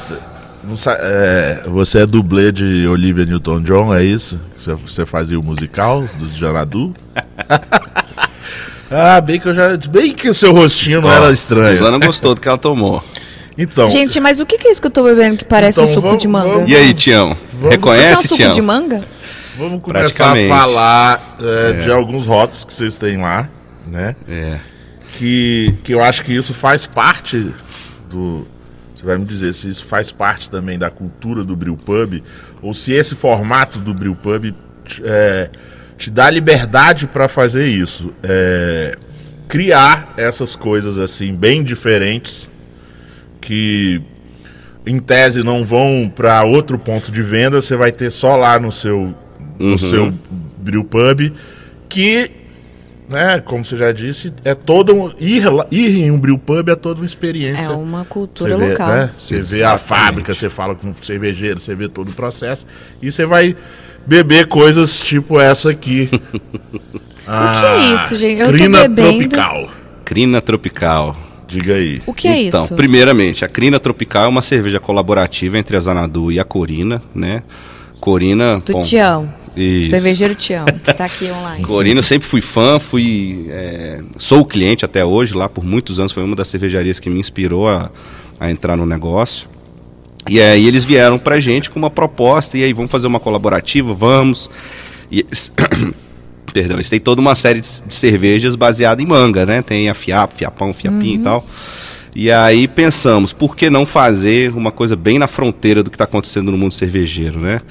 Speaker 2: é, você é dublê de Olivia Newton-John, é isso? Você, você fazia o musical do Janadu? ah, bem que eu já. Bem que seu rostinho não era estranho.
Speaker 3: Suzana gostou do que ela tomou.
Speaker 2: Então.
Speaker 4: Gente, mas o que, é isso que eu tô bebendo que parece
Speaker 2: Então,
Speaker 4: um suco
Speaker 2: vamos-
Speaker 4: de manga?
Speaker 2: vamos-
Speaker 3: E aí, Tião?
Speaker 2: Vamos-
Speaker 4: Isso é um
Speaker 3: Reconhece,
Speaker 4: suco
Speaker 3: Tião?
Speaker 4: de manga?
Speaker 2: Vamos começar a falar é, de alguns rótulos que vocês têm lá, né?
Speaker 3: É.
Speaker 2: que, que eu acho que isso faz parte do. Você vai me dizer se isso faz parte também da cultura do Brew Pub, ou se esse formato do Brew Pub te- é, te dá liberdade para fazer isso. É, criar essas coisas assim, bem diferentes, que em tese não vão para outro ponto de venda, você vai ter só lá no seu, no
Speaker 3: Uhum.
Speaker 2: seu Brew Pub, que né, como você já disse, é todo um, ir, lá- ir em um brew pub é toda uma experiência.
Speaker 4: É uma cultura
Speaker 2: Você vê,
Speaker 4: local.
Speaker 2: né? Você vê a fábrica, você fala com o cervejeiro, você vê todo o processo e você vai beber coisas tipo essa aqui. o
Speaker 4: que é isso, gente? Eu tô
Speaker 2: Crina. Tropical.
Speaker 3: Crina Tropical.
Speaker 2: Diga aí.
Speaker 4: O que é
Speaker 3: então,
Speaker 4: isso?
Speaker 3: primeiramente, a Crina Tropical é uma cerveja colaborativa entre a Zanadu e a Corina, né? Corina,
Speaker 4: Do
Speaker 3: bom,
Speaker 4: Tião.
Speaker 3: Isso.
Speaker 4: Cervejeiro amo, que tá aqui online.
Speaker 3: Corina, sempre fui fã, fui. é, sou cliente até hoje, lá por muitos anos, foi uma das cervejarias que me inspirou a, a entrar no negócio. E aí eles vieram pra gente com uma proposta, e aí vamos fazer uma colaborativa, vamos. E, perdão, eles têm toda uma série de, de cervejas baseada em manga, né? Tem a Fiap, Fiapão, Fiapinho e tal. E aí pensamos, por que não fazer uma coisa bem na fronteira do que está acontecendo no mundo cervejeiro, né?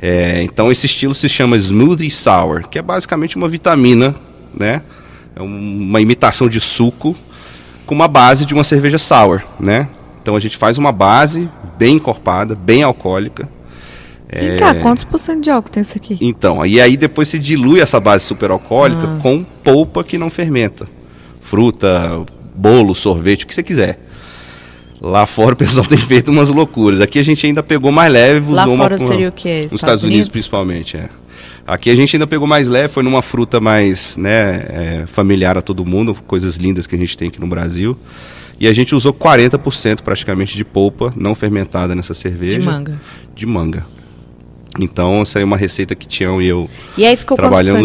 Speaker 3: É, então esse estilo se chama Smoothie Sour, que é basicamente uma vitamina, né? É um- uma imitação de suco com uma base de uma cerveja sour, né? Então a gente faz uma base bem encorpada, bem alcoólica.
Speaker 4: Vem cá, quantos por cento de álcool tem isso aqui?
Speaker 3: Então, e aí depois se dilui essa base superalcoólica com polpa que não fermenta. Fruta, bolo, sorvete, o que você quiser. Lá fora o pessoal tem feito umas loucuras. Aqui a gente ainda pegou mais leve.
Speaker 4: Lá
Speaker 3: usou uma-
Speaker 4: fora
Speaker 3: uma-
Speaker 4: seria o quê?
Speaker 3: Nos Estados Unidos, principalmente, é. Aqui a gente ainda pegou mais leve, foi numa fruta mais né, é, familiar a todo mundo, coisas lindas que a gente tem aqui no Brasil. E a gente usou 40% praticamente de polpa não fermentada nessa cerveja.
Speaker 4: De manga.
Speaker 3: De manga. Então, essa é uma receita que Tião e eu
Speaker 4: E aí ficou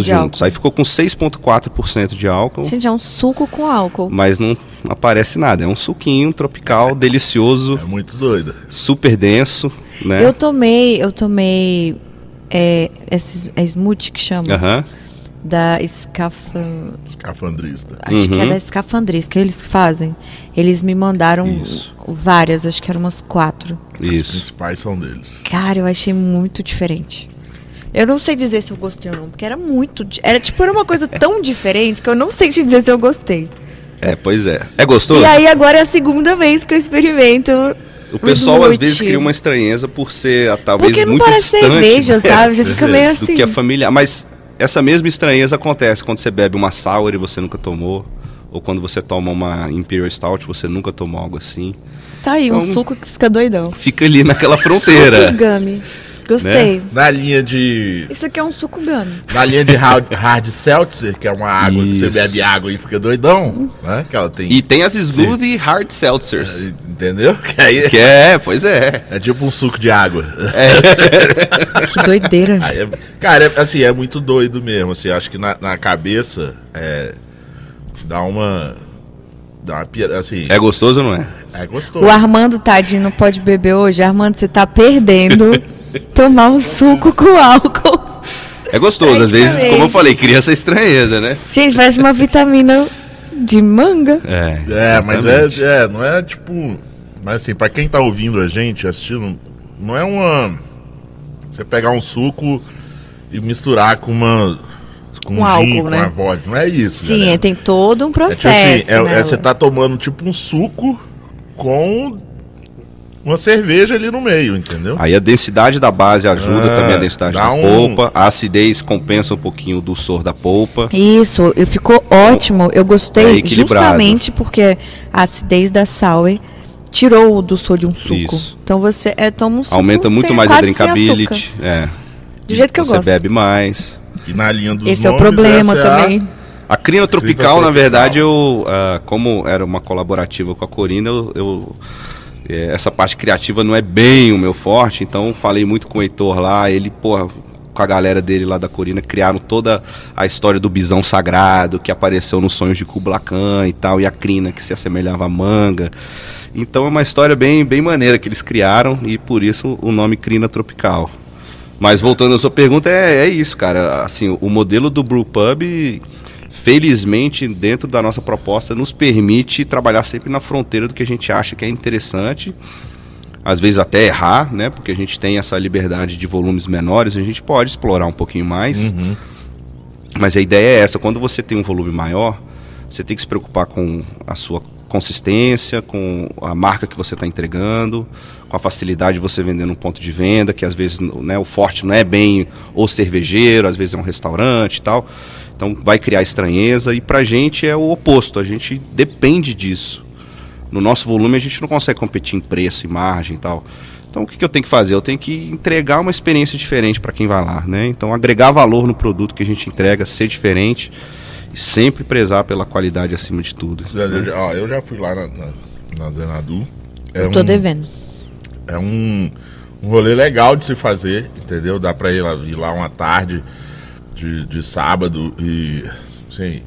Speaker 4: de
Speaker 3: juntos.
Speaker 4: álcool?
Speaker 3: Aí ficou com 6,4% de álcool,
Speaker 4: Gente, é um suco com álcool.
Speaker 3: mas não aparece nada. É um suquinho tropical, delicioso,
Speaker 2: É muito doido.
Speaker 3: super denso, né?
Speaker 4: Eu tomei, eu tomei é, esses, é smoothie que chama?
Speaker 3: Aham.
Speaker 4: Da Scafan...
Speaker 2: Escafandrista.
Speaker 4: Acho que é
Speaker 3: Uhum.
Speaker 4: da Escafandris que eles fazem. Eles me mandaram
Speaker 3: Isso.
Speaker 4: várias, acho que eram umas quatro.
Speaker 2: Os
Speaker 3: Isso.
Speaker 2: principais são deles.
Speaker 4: Cara, eu achei muito diferente. Eu não sei dizer se eu gostei ou não, porque era muito. Era tipo, era uma coisa tão diferente que eu não sei te dizer se eu gostei.
Speaker 3: É, pois é. É gostoso?
Speaker 4: E aí agora é a segunda vez que eu experimento.
Speaker 3: O pessoal às vezes cria uma estranheza por ser talvez
Speaker 4: Porque não
Speaker 3: muito
Speaker 4: parece
Speaker 3: distante
Speaker 4: cerveja,
Speaker 3: né,
Speaker 4: sabe? Você fica meio
Speaker 3: do
Speaker 4: assim.
Speaker 3: que a família. Mas essa mesma estranheza acontece quando você bebe uma sour e você nunca tomou, ou quando você toma uma Imperial Stout, você nunca tomou algo assim.
Speaker 4: Tá aí, um
Speaker 3: Então-
Speaker 4: suco que fica doidão.
Speaker 3: Fica ali naquela fronteira.
Speaker 4: Suco gummy. Gostei.
Speaker 2: Na linha de.
Speaker 4: Isso aqui é um suco gummy.
Speaker 2: Na linha de hard, hard seltzer, que é uma água que você
Speaker 3: Isso.
Speaker 2: bebe água e fica doidão, né? Que ela tem.
Speaker 3: E tem as smoothie hard seltzers.
Speaker 2: Entendeu? Que aí
Speaker 3: Que é, pois é.
Speaker 2: é tipo um suco de água.
Speaker 4: Que doideira.
Speaker 2: Aí é- cara, é, assim, é muito doido mesmo. Assim, acho que na, na cabeça é, dá uma. Dá uma pira, assim.
Speaker 3: É gostoso ou não é?
Speaker 2: É, gostoso.
Speaker 4: O Armando, tadinho, não pode beber hoje. Armando, você tá perdendo tomar um suco com álcool.
Speaker 3: É gostoso, às vezes, como eu falei, cria essa estranheza, né?
Speaker 4: Gente, parece uma vitamina de manga.
Speaker 3: É.
Speaker 2: É, mas é, é, não é tipo. Mas assim, pra quem tá ouvindo a gente, assistindo, não é uma. Você pegar um suco e misturar com uma. Com
Speaker 4: Com
Speaker 2: um
Speaker 4: álcool,
Speaker 2: gin, com
Speaker 4: né?
Speaker 2: uma vodka. Não é isso.
Speaker 4: Sim, é, tem todo um
Speaker 2: É tipo
Speaker 4: processo.
Speaker 2: assim, é-
Speaker 4: né,
Speaker 2: é- você tá tomando tipo um suco com uma cerveja ali no meio, entendeu?
Speaker 3: Aí a densidade da base ajuda
Speaker 2: Ah,
Speaker 3: também a densidade da
Speaker 2: um-
Speaker 3: polpa, a acidez compensa um pouquinho do sor da polpa.
Speaker 4: Isso, e ficou ótimo. Eu
Speaker 3: É
Speaker 4: gostei
Speaker 3: equilibrado.
Speaker 4: justamente porque a acidez da sour tirou o do de um suco.
Speaker 3: Isso.
Speaker 4: Então você é, toma um suco
Speaker 3: Aumenta muito
Speaker 4: sem-
Speaker 3: mais a drinkability. É.
Speaker 4: Do jeito que eu
Speaker 3: Você
Speaker 4: gosto.
Speaker 3: bebe mais.
Speaker 2: E na linha dos
Speaker 4: Esse é o
Speaker 2: nomes,
Speaker 4: problema
Speaker 2: é a-
Speaker 4: também.
Speaker 3: A Crina Tropical,
Speaker 2: Tropical.
Speaker 3: na verdade, eu, ah, como era uma colaborativa com a Corina, eu, eu- eh, essa parte criativa não é bem o meu forte, então falei muito com o Heitor lá, ele, porra, com a galera dele lá da Corina, criaram toda a história do bisão sagrado, que apareceu nos sonhos de Kubla Khan e tal, e a Crina que se assemelhava à manga. Então é uma história bem, bem maneira que eles criaram, e por isso o nome Crina Tropical. Mas voltando à sua pergunta, é, é isso, cara. Assim, o modelo do Brewpub, felizmente, dentro da nossa proposta, nos permite trabalhar sempre na fronteira do que a gente acha que é interessante. Às vezes até errar, né? Porque a gente tem essa liberdade de volumes menores, a gente pode explorar um pouquinho mais.
Speaker 2: Uhum.
Speaker 3: Mas a ideia é essa, quando você tem um volume maior, você tem que se preocupar com a sua consistência, com a marca que você está entregando, com a facilidade de você vender num ponto de venda, que às vezes né, o forte não é bem o cervejeiro, às vezes é um restaurante e tal. Então vai criar estranheza e pra gente é o oposto, a gente depende disso. No nosso volume a gente não consegue competir em preço e margem e tal. Então o que, que eu tenho que fazer? Eu tenho que entregar uma experiência diferente para quem vai lá, né? Então agregar valor no produto que a gente entrega, ser diferente e sempre prezar pela qualidade acima de tudo.
Speaker 2: Eu já, ó, eu já fui lá na, na, na Zenadu. É
Speaker 4: Eu tô
Speaker 2: um-
Speaker 4: devendo.
Speaker 2: É um, um rolê legal de se fazer, entendeu? Dá pra ir lá, ir lá uma tarde de, de sábado e, assim,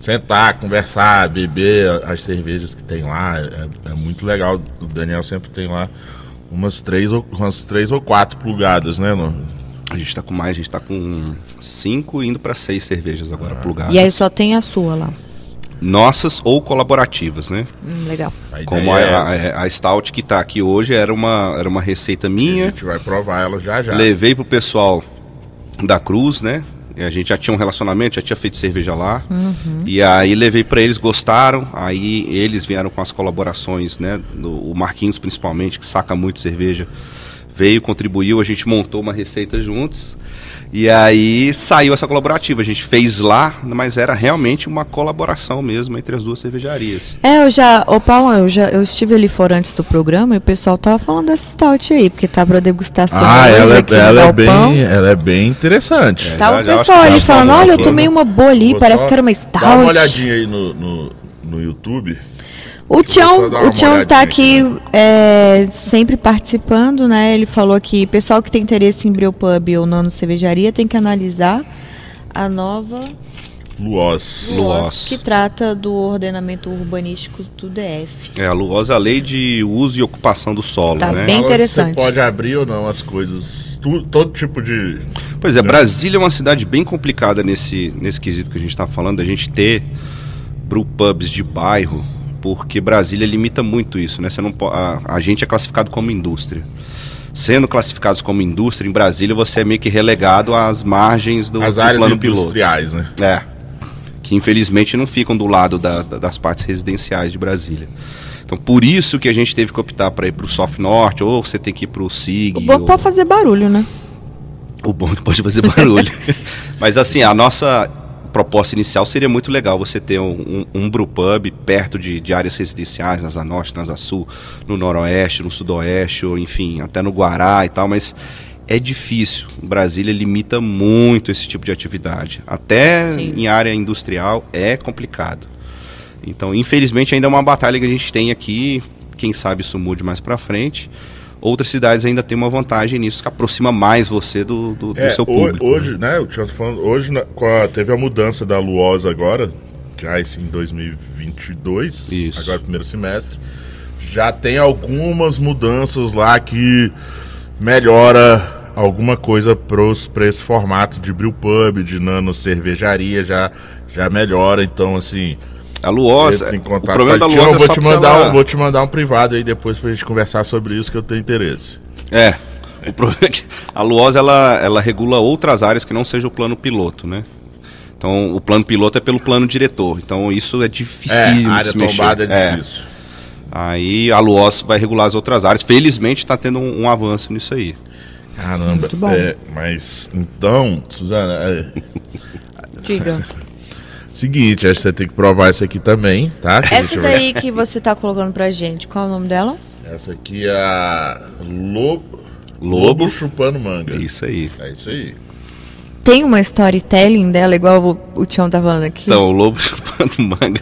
Speaker 2: sentar, conversar, beber as cervejas que tem lá. É, é muito legal. O Daniel sempre tem lá umas três ou, umas três ou quatro plugadas, né? No,
Speaker 3: A gente tá com mais, a gente tá com cinco indo para seis cervejas agora plugadas.
Speaker 4: E aí só tem a sua lá.
Speaker 3: Nossas ou colaborativas, né?
Speaker 4: Hum, legal.
Speaker 2: a
Speaker 3: Como a,
Speaker 2: ideia é
Speaker 3: a, a Stout que tá aqui hoje era uma, era uma receita
Speaker 2: a
Speaker 3: minha.
Speaker 2: gente vai provar ela já já.
Speaker 3: Levei pro pessoal da Cruz, né? A gente já tinha um relacionamento, já tinha feito cerveja lá. E aí levei pra eles, gostaram. Aí eles vieram com as colaborações, né? do- o Marquinhos principalmente, que saca muito cerveja, veio, contribuiu, a gente montou uma receita juntos. E aí saiu essa colaborativa. A gente fez lá, mas era realmente uma colaboração mesmo entre as duas cervejarias.
Speaker 4: É, eu já, ô Paulo, eu já eu estive ali fora antes do programa e o pessoal tava falando dessa stout aí, porque tá pra degustação
Speaker 2: Ah, ela,
Speaker 4: aqui
Speaker 2: é,
Speaker 4: no
Speaker 2: ela, é bem, ela é bem interessante.
Speaker 3: É.
Speaker 4: Tava
Speaker 3: Já-
Speaker 4: o pessoal ali
Speaker 3: já
Speaker 4: falando, olha, eu tomei uma boa ali, parece que era uma stout.
Speaker 2: Dá uma olhadinha aí no, no, no YouTube.
Speaker 4: O Tião, o Tião tá
Speaker 2: aqui,
Speaker 4: aqui é, sempre participando, né? Ele falou que pessoal que tem interesse em Brewpub ou Nano Cervejaria tem que analisar a nova
Speaker 2: Luoz.
Speaker 4: LUOS,
Speaker 3: Luoz.
Speaker 4: que trata do ordenamento urbanístico do DF.
Speaker 3: É a Luosa, a lei de uso e ocupação do solo,
Speaker 4: Tá
Speaker 3: né?
Speaker 4: bem interessante.
Speaker 2: Você pode abrir ou não as coisas. tu- todo tipo de.
Speaker 3: Pois é, Brasília é uma cidade bem complicada nesse, nesse quesito que a gente está falando, a gente ter brewpubs de bairro, porque Brasília limita muito isso, né? Você não a, a gente é classificado como indústria. Sendo classificados como indústria, em Brasília você é meio que relegado às margens do,
Speaker 2: As
Speaker 3: do
Speaker 2: áreas
Speaker 3: plano piloto.
Speaker 2: industriais, né?
Speaker 3: É. Que infelizmente não ficam do lado da- da- das partes residenciais de Brasília. Então por isso que a gente teve que optar para ir para o Soft Norte, ou você tem que ir para o SIG.
Speaker 4: O bom
Speaker 3: ou-
Speaker 4: pode fazer barulho, né?
Speaker 3: o bom é que pode fazer barulho. Mas assim, a nossa proposta inicial seria muito legal você ter um, um, um brewpub perto de, de áreas residenciais, na Asa Norte, na Asa Sul, no Noroeste, no Sudoeste, ou enfim, até no Guará e tal, mas é difícil. Brasília limita muito esse tipo de atividade. Até
Speaker 4: Sim.
Speaker 3: em área industrial é complicado. Então, infelizmente, ainda é uma batalha que a gente tem aqui. Quem sabe isso mude mais pra frente. Outras cidades ainda têm uma vantagem nisso, que aproxima mais você do, do, do
Speaker 2: É,
Speaker 3: seu
Speaker 2: ho-
Speaker 3: público.
Speaker 2: hoje, né? Eu tinha falando, hoje na- com a- teve a mudança da Luoz agora, já esse em 2022,
Speaker 3: Isso.
Speaker 2: agora primeiro semestre. Já tem algumas mudanças lá que melhora alguma coisa pra esse formato de brewpub, de nano cervejaria, já, já melhora. Então, assim,
Speaker 3: A Luoz, o problema da Luoz é
Speaker 2: vou
Speaker 3: só
Speaker 2: te mandar
Speaker 3: ela-
Speaker 2: um, Vou te mandar um privado aí depois pra gente conversar sobre isso que eu tenho interesse.
Speaker 3: É, o problema é que a Luoz, ela, ela regula outras áreas que não seja o plano piloto, né? Então, o plano piloto é pelo plano diretor. Então, isso é
Speaker 2: É,
Speaker 3: difícil
Speaker 2: a
Speaker 3: de
Speaker 2: área
Speaker 3: se mexer.
Speaker 2: tombada é difícil.
Speaker 3: Aí a Luoz vai regular as outras áreas. Felizmente está tendo um, um avanço nisso aí.
Speaker 2: Caramba,
Speaker 4: Muito bom.
Speaker 2: é, mas então, Suzana, é,
Speaker 4: Diga.
Speaker 2: seguinte, acho que você tem que provar isso aqui também, tá? Que a
Speaker 4: Essa
Speaker 2: gente vai-
Speaker 4: daí que você tá colocando pra gente, qual é o nome dela?
Speaker 2: Essa aqui é a Lobo,
Speaker 3: Lobo.
Speaker 2: chupando manga.
Speaker 3: Isso aí.
Speaker 2: É isso aí.
Speaker 4: Tem uma storytelling dela, igual o, o Tião tá falando aqui.
Speaker 3: Então, o Lobo Chupando Manga.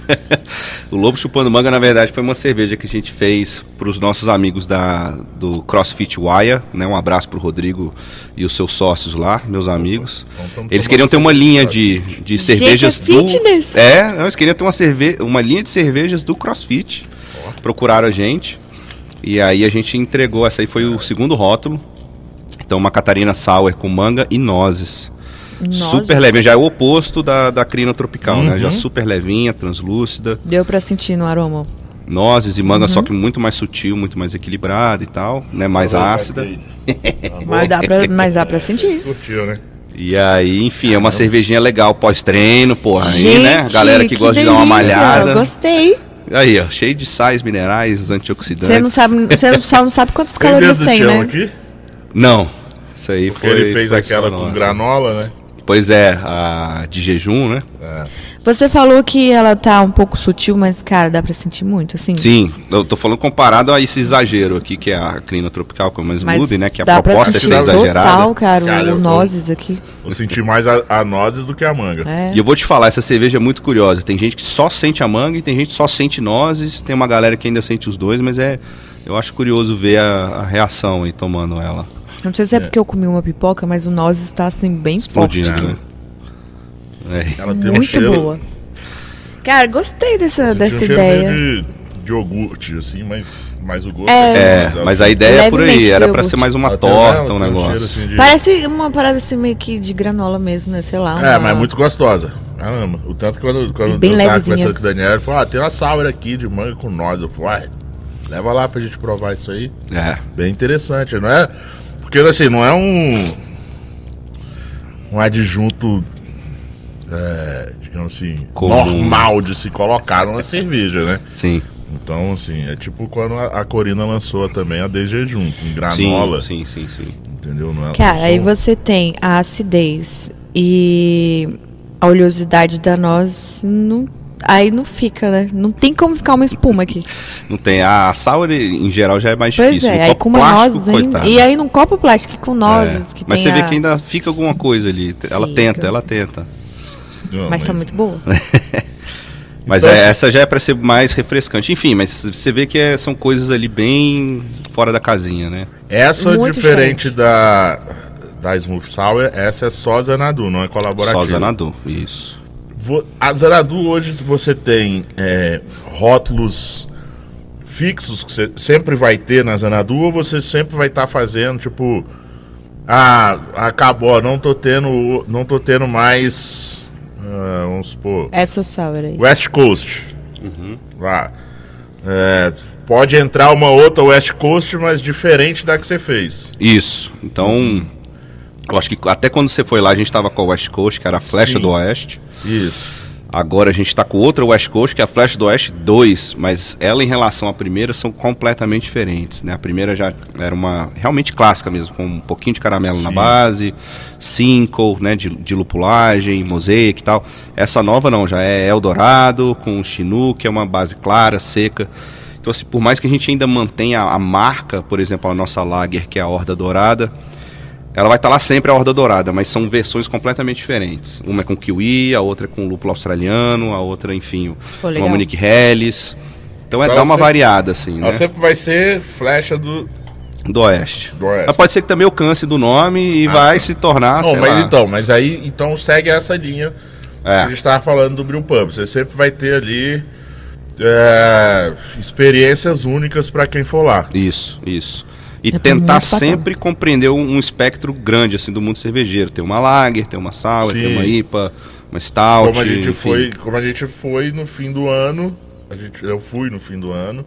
Speaker 3: o Lobo Chupando Manga, na verdade, foi uma cerveja que a gente fez para os nossos amigos da, do CrossFit Wire. Né? Um abraço para o Rodrigo e os seus sócios lá, meus amigos.
Speaker 2: Então,
Speaker 3: Eles queriam ter uma linha de, de
Speaker 4: Gente,
Speaker 3: cervejas
Speaker 4: é fitness.
Speaker 3: do. É, não, eles queriam ter uma, cerve... uma linha de cervejas do CrossFit. Procuraram a gente. E aí a gente entregou. Essa aí foi o segundo rótulo. Então, uma Catarina Sour com manga e nozes.
Speaker 4: Nossa,
Speaker 3: Super levinha, já é o oposto da, da crina tropical, né?
Speaker 2: Uhum.
Speaker 3: Já super levinha, translúcida,
Speaker 4: Deu pra sentir no aroma.
Speaker 3: nozes e manga,
Speaker 4: Uhum.
Speaker 3: só que muito mais sutil, muito mais equilibrada e tal, né? Mais ácida.
Speaker 4: Mas dá pra, mas dá pra sentir.
Speaker 2: Curtiu, né?
Speaker 3: E aí, enfim, é uma cervejinha legal pós-treino, porra, aí,
Speaker 4: Gente,
Speaker 3: né? A galera que, gosta de dar uma
Speaker 4: delícia,
Speaker 3: malhada.
Speaker 4: Gostei.
Speaker 3: Aí, ó, cheio de sais minerais, antioxidantes.
Speaker 4: Você não sabe, você só não sabe quantas
Speaker 2: Tem
Speaker 4: calorias tem, né?
Speaker 2: aqui?
Speaker 3: Não. Isso aí
Speaker 2: Porque
Speaker 3: foi.
Speaker 2: ele fez aquela com
Speaker 3: nossa.
Speaker 2: granola, né?
Speaker 3: Pois é, a de jejum, né?
Speaker 2: É.
Speaker 4: Você falou que ela tá um pouco sutil, mas, cara, dá pra sentir muito, assim.
Speaker 3: Sim, eu tô falando comparado a esse exagero aqui, que é a crina tropical, que é uma
Speaker 4: mas
Speaker 3: smoothie, né? Que a proposta é ser exagerada.
Speaker 4: total, cara,
Speaker 2: Cara,
Speaker 4: o nozes aqui.
Speaker 2: Eu senti mais a, a nozes do que a manga.
Speaker 4: É.
Speaker 3: E eu vou te falar, essa cerveja é muito curiosa. Tem gente que só sente a manga e tem gente que só sente nozes. Tem uma galera que ainda sente os dois, mas é. Eu acho curioso ver a, a reação aí tomando ela.
Speaker 4: Não sei se é, porque eu comi uma pipoca, mas o nozes está assim bem
Speaker 3: Explodindo,
Speaker 4: forte.
Speaker 3: né? É.
Speaker 2: Ela tem um
Speaker 4: Muito
Speaker 2: cheiro.
Speaker 4: boa. Cara, gostei dessa,
Speaker 2: você
Speaker 4: dessa
Speaker 2: tinha um cheiro
Speaker 4: ideia.
Speaker 2: meio de, de iogurte, assim, mas, mas o gosto
Speaker 4: É.
Speaker 3: É,
Speaker 2: ela-
Speaker 3: mas a ideia é por aí, era
Speaker 4: iogurte.
Speaker 3: ser mais uma
Speaker 2: ela tem-
Speaker 3: torta, um negócio.
Speaker 2: assim, de-
Speaker 4: Parece uma parada assim meio que de granola mesmo, né? Sei lá.
Speaker 2: É,
Speaker 4: uma-
Speaker 2: mas é muito gostosa. Caramba. O tanto que quando, quando
Speaker 4: E bem
Speaker 2: eu tava
Speaker 4: levezinha.
Speaker 2: conversando com o Daniel, ele falou: Ah, tem uma sour aqui de manga com nós. Eu falei: ah, leva lá pra gente provar isso aí.
Speaker 3: É,
Speaker 2: Bem interessante, não é? Porque assim, não é um. Um adjunto. É, digamos assim,
Speaker 3: Comum.
Speaker 2: normal de se colocar numa cerveja, né?
Speaker 3: sim.
Speaker 2: Então, assim, é tipo quando a, Corina lançou também a jejum, com
Speaker 3: Sim,
Speaker 2: granola.
Speaker 3: sim, sim, sim.
Speaker 2: Entendeu? Não é,
Speaker 4: Cara, aí você tem a acidez e a oleosidade da noz. Não, aí não fica, né? Não tem como ficar uma espuma aqui.
Speaker 3: Não tem. A sour em geral já é mais
Speaker 4: Pois
Speaker 3: difícil.
Speaker 4: é,
Speaker 3: No
Speaker 4: aí
Speaker 3: copo
Speaker 4: com uma
Speaker 3: plástico,
Speaker 4: nozes
Speaker 3: coitado.
Speaker 4: E aí num copo plástico com
Speaker 3: É,
Speaker 4: nozes. Que
Speaker 3: Mas
Speaker 4: tem
Speaker 3: você vê
Speaker 4: a-
Speaker 3: que ainda fica alguma coisa ali. Ela
Speaker 4: Fica.
Speaker 3: tenta, ela tenta.
Speaker 2: Não,
Speaker 4: Mas tá muito boa.
Speaker 3: Mas
Speaker 2: Então,
Speaker 3: é, essa já é pra ser mais refrescante. Enfim, mas você vê que é- são coisas ali bem fora da casinha, né?
Speaker 2: Essa
Speaker 4: Muito
Speaker 2: diferente da, da Smooth Sour, essa é só Zanadu, não é colaborativa.
Speaker 3: Só Zanadu, isso.
Speaker 2: A Zanadu hoje você tem é, rótulos fixos que você sempre vai ter na Zanadu ou você sempre vai estar fazendo, tipo, ah, acabou, não tô tendo, não tô tendo mais, ah, vamos supor,
Speaker 4: Essa sour aí.
Speaker 2: West Coast.
Speaker 3: Uhum.
Speaker 2: Lá. É, pode entrar uma outra West Coast, mas diferente da que você fez.
Speaker 3: Isso. Então, eu acho que até quando você foi lá, a gente tava com a West Coast, que era a Flecha
Speaker 2: Sim.
Speaker 3: do Oeste.
Speaker 2: Isso.
Speaker 3: Agora a gente tá com outra West Coast, que é a Flecha do Oeste 2, mas ela em relação à primeira são completamente diferentes, né? A primeira já era uma realmente clássica mesmo, com um pouquinho de caramelo na
Speaker 2: Sim.
Speaker 3: base, cinco, né, de, de lupulagem, mosaic e tal. Essa nova não, já é Eldorado, com Chinook, que é uma base clara, seca. Então, assim, por mais que a gente ainda mantenha a, a marca, por exemplo, a nossa Lager, que é a Horda Dourada, ela vai estar lá sempre a Horda Dourada, mas são versões completamente diferentes. Uma é com kiwi, a outra é com lúpulo australiano, a outra, enfim,
Speaker 4: Pô,
Speaker 3: uma
Speaker 4: legal.
Speaker 3: Monique Helles. Então é dar uma
Speaker 2: sempre-
Speaker 3: variada, assim, né?
Speaker 2: Ela sempre vai ser flecha do,
Speaker 3: Do Oeste.
Speaker 2: do Oeste.
Speaker 3: Mas pode ser que também eu canse do nome e
Speaker 2: Ah,
Speaker 3: vai
Speaker 2: tá.
Speaker 3: se tornar,
Speaker 2: Não,
Speaker 3: sei
Speaker 2: mas
Speaker 3: lá.
Speaker 2: então, mas aí então segue essa linha que a
Speaker 3: É,
Speaker 2: gente tava falando do Brew Pub. Você sempre vai ter ali é, experiências únicas para quem for lá.
Speaker 3: isso, isso. E
Speaker 4: É
Speaker 3: tentar sempre compreender um, um espectro grande, assim, do mundo cervejeiro. Tem uma Lager, tem uma Sour,
Speaker 2: Sim.
Speaker 3: tem uma IPA, uma Stout,
Speaker 2: Como a gente
Speaker 3: enfim.
Speaker 2: foi, como a gente foi no fim do ano, a gente, eu fui no fim do ano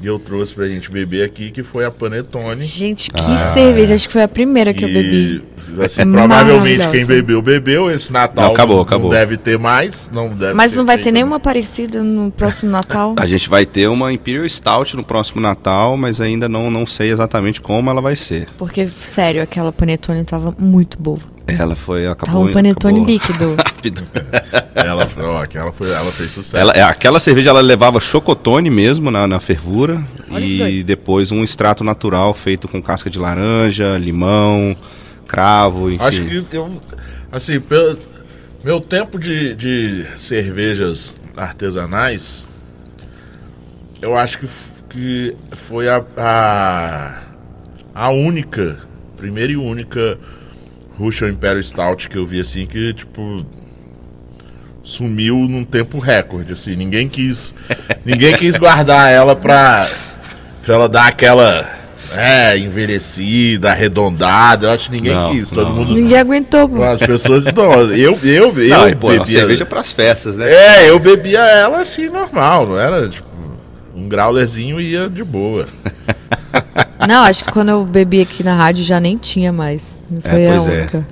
Speaker 2: e eu trouxe pra gente beber aqui que foi a Panetone.
Speaker 4: Gente, que
Speaker 3: Ah.
Speaker 4: cerveja. Acho que foi a primeira que eu bebi.
Speaker 2: Assim, provavelmente
Speaker 4: Maravilhosa.
Speaker 2: quem bebeu, bebeu. Esse Natal
Speaker 3: Não, acabou,
Speaker 2: não
Speaker 3: acabou.
Speaker 2: deve ter mais. Não deve
Speaker 4: Mas não vai ter nenhuma parecida no próximo Natal?
Speaker 3: A gente vai ter uma Imperial Stout no próximo Natal, mas ainda não, não sei exatamente como ela vai ser.
Speaker 4: Porque, sério, aquela panetone tava muito boa.
Speaker 3: Ela foi,
Speaker 4: Tava
Speaker 3: acabou...
Speaker 4: um panetone
Speaker 3: acabou
Speaker 4: líquido.
Speaker 3: rápido.
Speaker 2: Ela, ó, aquela foi, ela fez sucesso.
Speaker 3: Ela, é, aquela cerveja ela levava chocotone mesmo na, na fervura
Speaker 4: Olha
Speaker 3: e depois um extrato natural feito com casca de laranja, limão, cravo, enfim.
Speaker 2: Acho que eu, assim, pelo meu tempo de, de cervejas artesanais, eu acho que, que foi a, a, a única, primeira e única Russian Imperial Stout que eu vi assim que, tipo, sumiu num tempo recorde, assim, ninguém quis, ninguém quis guardar ela pra, pra ela dar aquela, é, envelhecida, arredondada, eu acho que ninguém
Speaker 3: Não,
Speaker 2: quis, todo
Speaker 3: não.
Speaker 2: mundo
Speaker 4: Ninguém aguentou, pô.
Speaker 2: as pessoas. Não, eu, eu, eu
Speaker 3: Não, e, pô, é
Speaker 2: bebia.
Speaker 3: cerveja pras festas, né?
Speaker 2: É, eu bebia ela assim, normal, não era tipo. Um graulerzinho ia de boa.
Speaker 4: Não, acho que quando eu bebi aqui na rádio já nem tinha mais. Foi a
Speaker 3: pois é.
Speaker 4: única.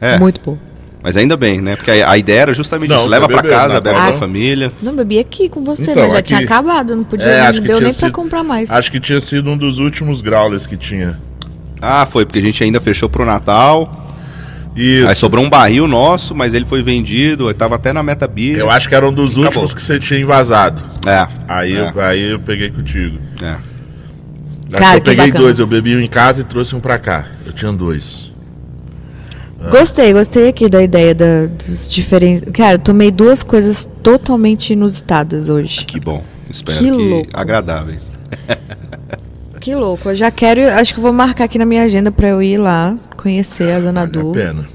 Speaker 3: É,
Speaker 4: Muito bom.
Speaker 3: mas ainda bem, né? Porque a, a ideia era justamente
Speaker 2: Não,
Speaker 3: isso. Leva pra
Speaker 2: bebeu,
Speaker 3: casa,
Speaker 2: né?
Speaker 3: bebe
Speaker 2: Ah.
Speaker 3: com a família.
Speaker 4: Não, bebi aqui com você,
Speaker 2: Então,
Speaker 4: mas já
Speaker 2: aqui-
Speaker 4: tinha acabado. Não podia,
Speaker 2: É,
Speaker 4: não deu nem pra
Speaker 2: sido-
Speaker 4: comprar mais.
Speaker 2: Acho que tinha sido um dos últimos growlers que tinha.
Speaker 3: Ah, foi, porque a gente ainda fechou pro Natal.
Speaker 2: Isso.
Speaker 3: Aí sobrou um barril nosso, mas ele foi vendido, eu tava até na meta beer.
Speaker 2: Eu acho que era um dos
Speaker 3: Acabou.
Speaker 2: últimos que você tinha invasado.
Speaker 3: É.
Speaker 2: Aí,
Speaker 3: é,
Speaker 2: eu, aí eu peguei contigo.
Speaker 3: é.
Speaker 4: Cara,
Speaker 2: eu peguei
Speaker 4: bacana.
Speaker 2: dois, eu bebi um em casa e trouxe um pra cá. Eu tinha dois.
Speaker 4: Gostei, gostei aqui da ideia da, dos diferentes. Cara, eu tomei duas coisas totalmente inusitadas hoje.
Speaker 3: Que bom. Espero
Speaker 4: Que
Speaker 3: que,
Speaker 4: louco.
Speaker 3: agradáveis.
Speaker 4: Que louco. Eu já quero, acho que vou marcar aqui na minha agenda pra eu ir lá, conhecer a Dona
Speaker 2: Vale
Speaker 4: Du,
Speaker 2: a pena.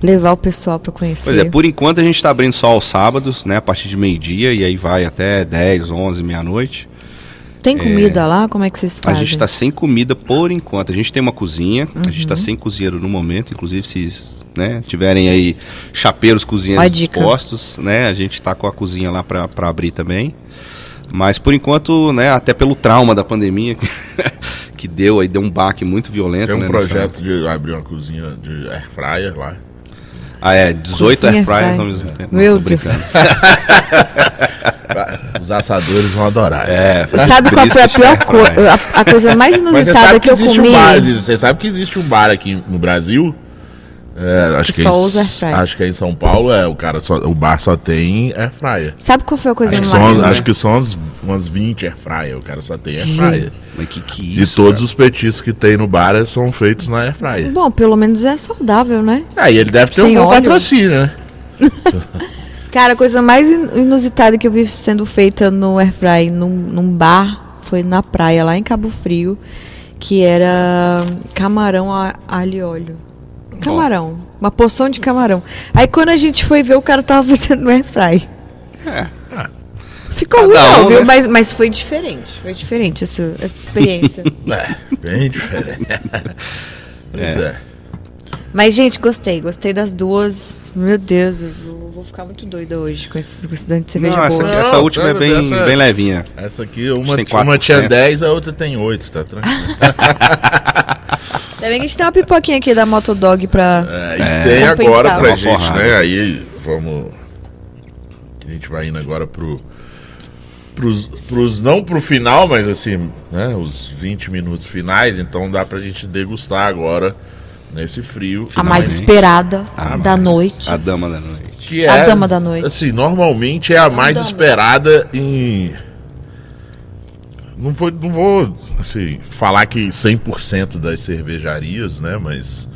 Speaker 4: levar o pessoal pra conhecer.
Speaker 3: Pois é, por enquanto a gente está abrindo só aos sábados, né? A partir de meio-dia e aí vai até 10, 11, meia-noite.
Speaker 4: Tem comida lá? Como é que vocês
Speaker 3: A
Speaker 4: fazem?
Speaker 3: gente está sem comida por enquanto. A gente tem uma cozinha, a gente está
Speaker 4: Uhum.
Speaker 3: sem cozinheiro no momento. Inclusive, se né, tiverem aí chapeiros cozinheiros
Speaker 4: a
Speaker 3: dispostos, né? A gente está com a cozinha lá para abrir também. Mas por enquanto, né, até pelo trauma da pandemia que, que deu aí, deu um baque muito violento.
Speaker 2: Tem um
Speaker 3: né, nessa-
Speaker 2: projeto de abrir uma cozinha de air fryer lá.
Speaker 3: Ah, é, 18
Speaker 4: Cozinha
Speaker 3: air fryers
Speaker 4: fryer.
Speaker 3: ao mesmo tempo.
Speaker 4: Meu Deus.
Speaker 2: Os assadores vão adorar.
Speaker 3: É,
Speaker 4: Sabe qual foi a pior coisa? A, a coisa mais inusitada que,
Speaker 2: que
Speaker 4: eu comi.
Speaker 2: um bar, você sabe que existe um bar aqui no Brasil. é, acho,
Speaker 4: Que
Speaker 2: que
Speaker 4: só
Speaker 2: em, acho que é em São Paulo, é, o cara só, o bar só tem air fryer.
Speaker 4: Sabe qual foi a coisa
Speaker 2: Acho
Speaker 4: mais.
Speaker 2: são, acho que são umas, umas 20 air fryer, o cara só tem air fryer.
Speaker 3: Mas que que
Speaker 2: E
Speaker 3: isso?
Speaker 2: todos os petiscos que tem no bar são feitos na air fryer.
Speaker 4: Bom, pelo menos é saudável, né?
Speaker 2: Aí ele deve ter
Speaker 4: Sem
Speaker 2: um bom
Speaker 4: óleo?
Speaker 2: patrocínio, né?
Speaker 4: Cara, a coisa mais in- inusitada que eu vi sendo feita no airfry num, num bar foi na praia, lá em Cabo Frio, que era camarão a alho e óleo. Camarão. Uma porção de camarão. Aí quando a gente foi ver, o cara tava fazendo no airfry.
Speaker 3: É.
Speaker 4: Ficou
Speaker 3: Cada
Speaker 4: ruim, não,
Speaker 3: um,
Speaker 4: viu?
Speaker 3: né?
Speaker 4: Mas, mas foi diferente. Foi diferente essa, essa experiência.
Speaker 2: É, bem diferente. Pois é.
Speaker 4: mas, gente, gostei. Gostei das duas. Meu Deus, eu vou, vou ficar muito doida hoje com esse, com esse dano de cerveja
Speaker 3: Não, essa, aqui- essa
Speaker 2: Não,
Speaker 3: última é bem,
Speaker 2: essa-
Speaker 3: bem levinha.
Speaker 2: Essa aqui, uma,
Speaker 3: tem
Speaker 2: uma
Speaker 3: 4%.
Speaker 2: tinha 10, a outra tem 8, tá tranquilo.
Speaker 4: Ainda bem que a gente tem uma pipoquinha aqui da Motodog pra.
Speaker 2: É, e tem
Speaker 4: Compensar.
Speaker 2: agora pra gente,
Speaker 3: forrada.
Speaker 2: né? Aí vamos. A gente vai indo agora pro. Pros, pros, não pro final, mas assim, né? Os 20 minutos finais, então dá pra gente degustar agora nesse frio.
Speaker 4: A mais esperada
Speaker 3: A
Speaker 4: da
Speaker 2: mais.
Speaker 4: noite.
Speaker 3: A dama da noite.
Speaker 2: Que
Speaker 4: A
Speaker 2: é,
Speaker 4: dama da noite.
Speaker 2: Assim, normalmente é a mais
Speaker 4: dama.
Speaker 2: esperada em. Não vou, não vou assim, falar que 100% das cervejarias, né? Mas,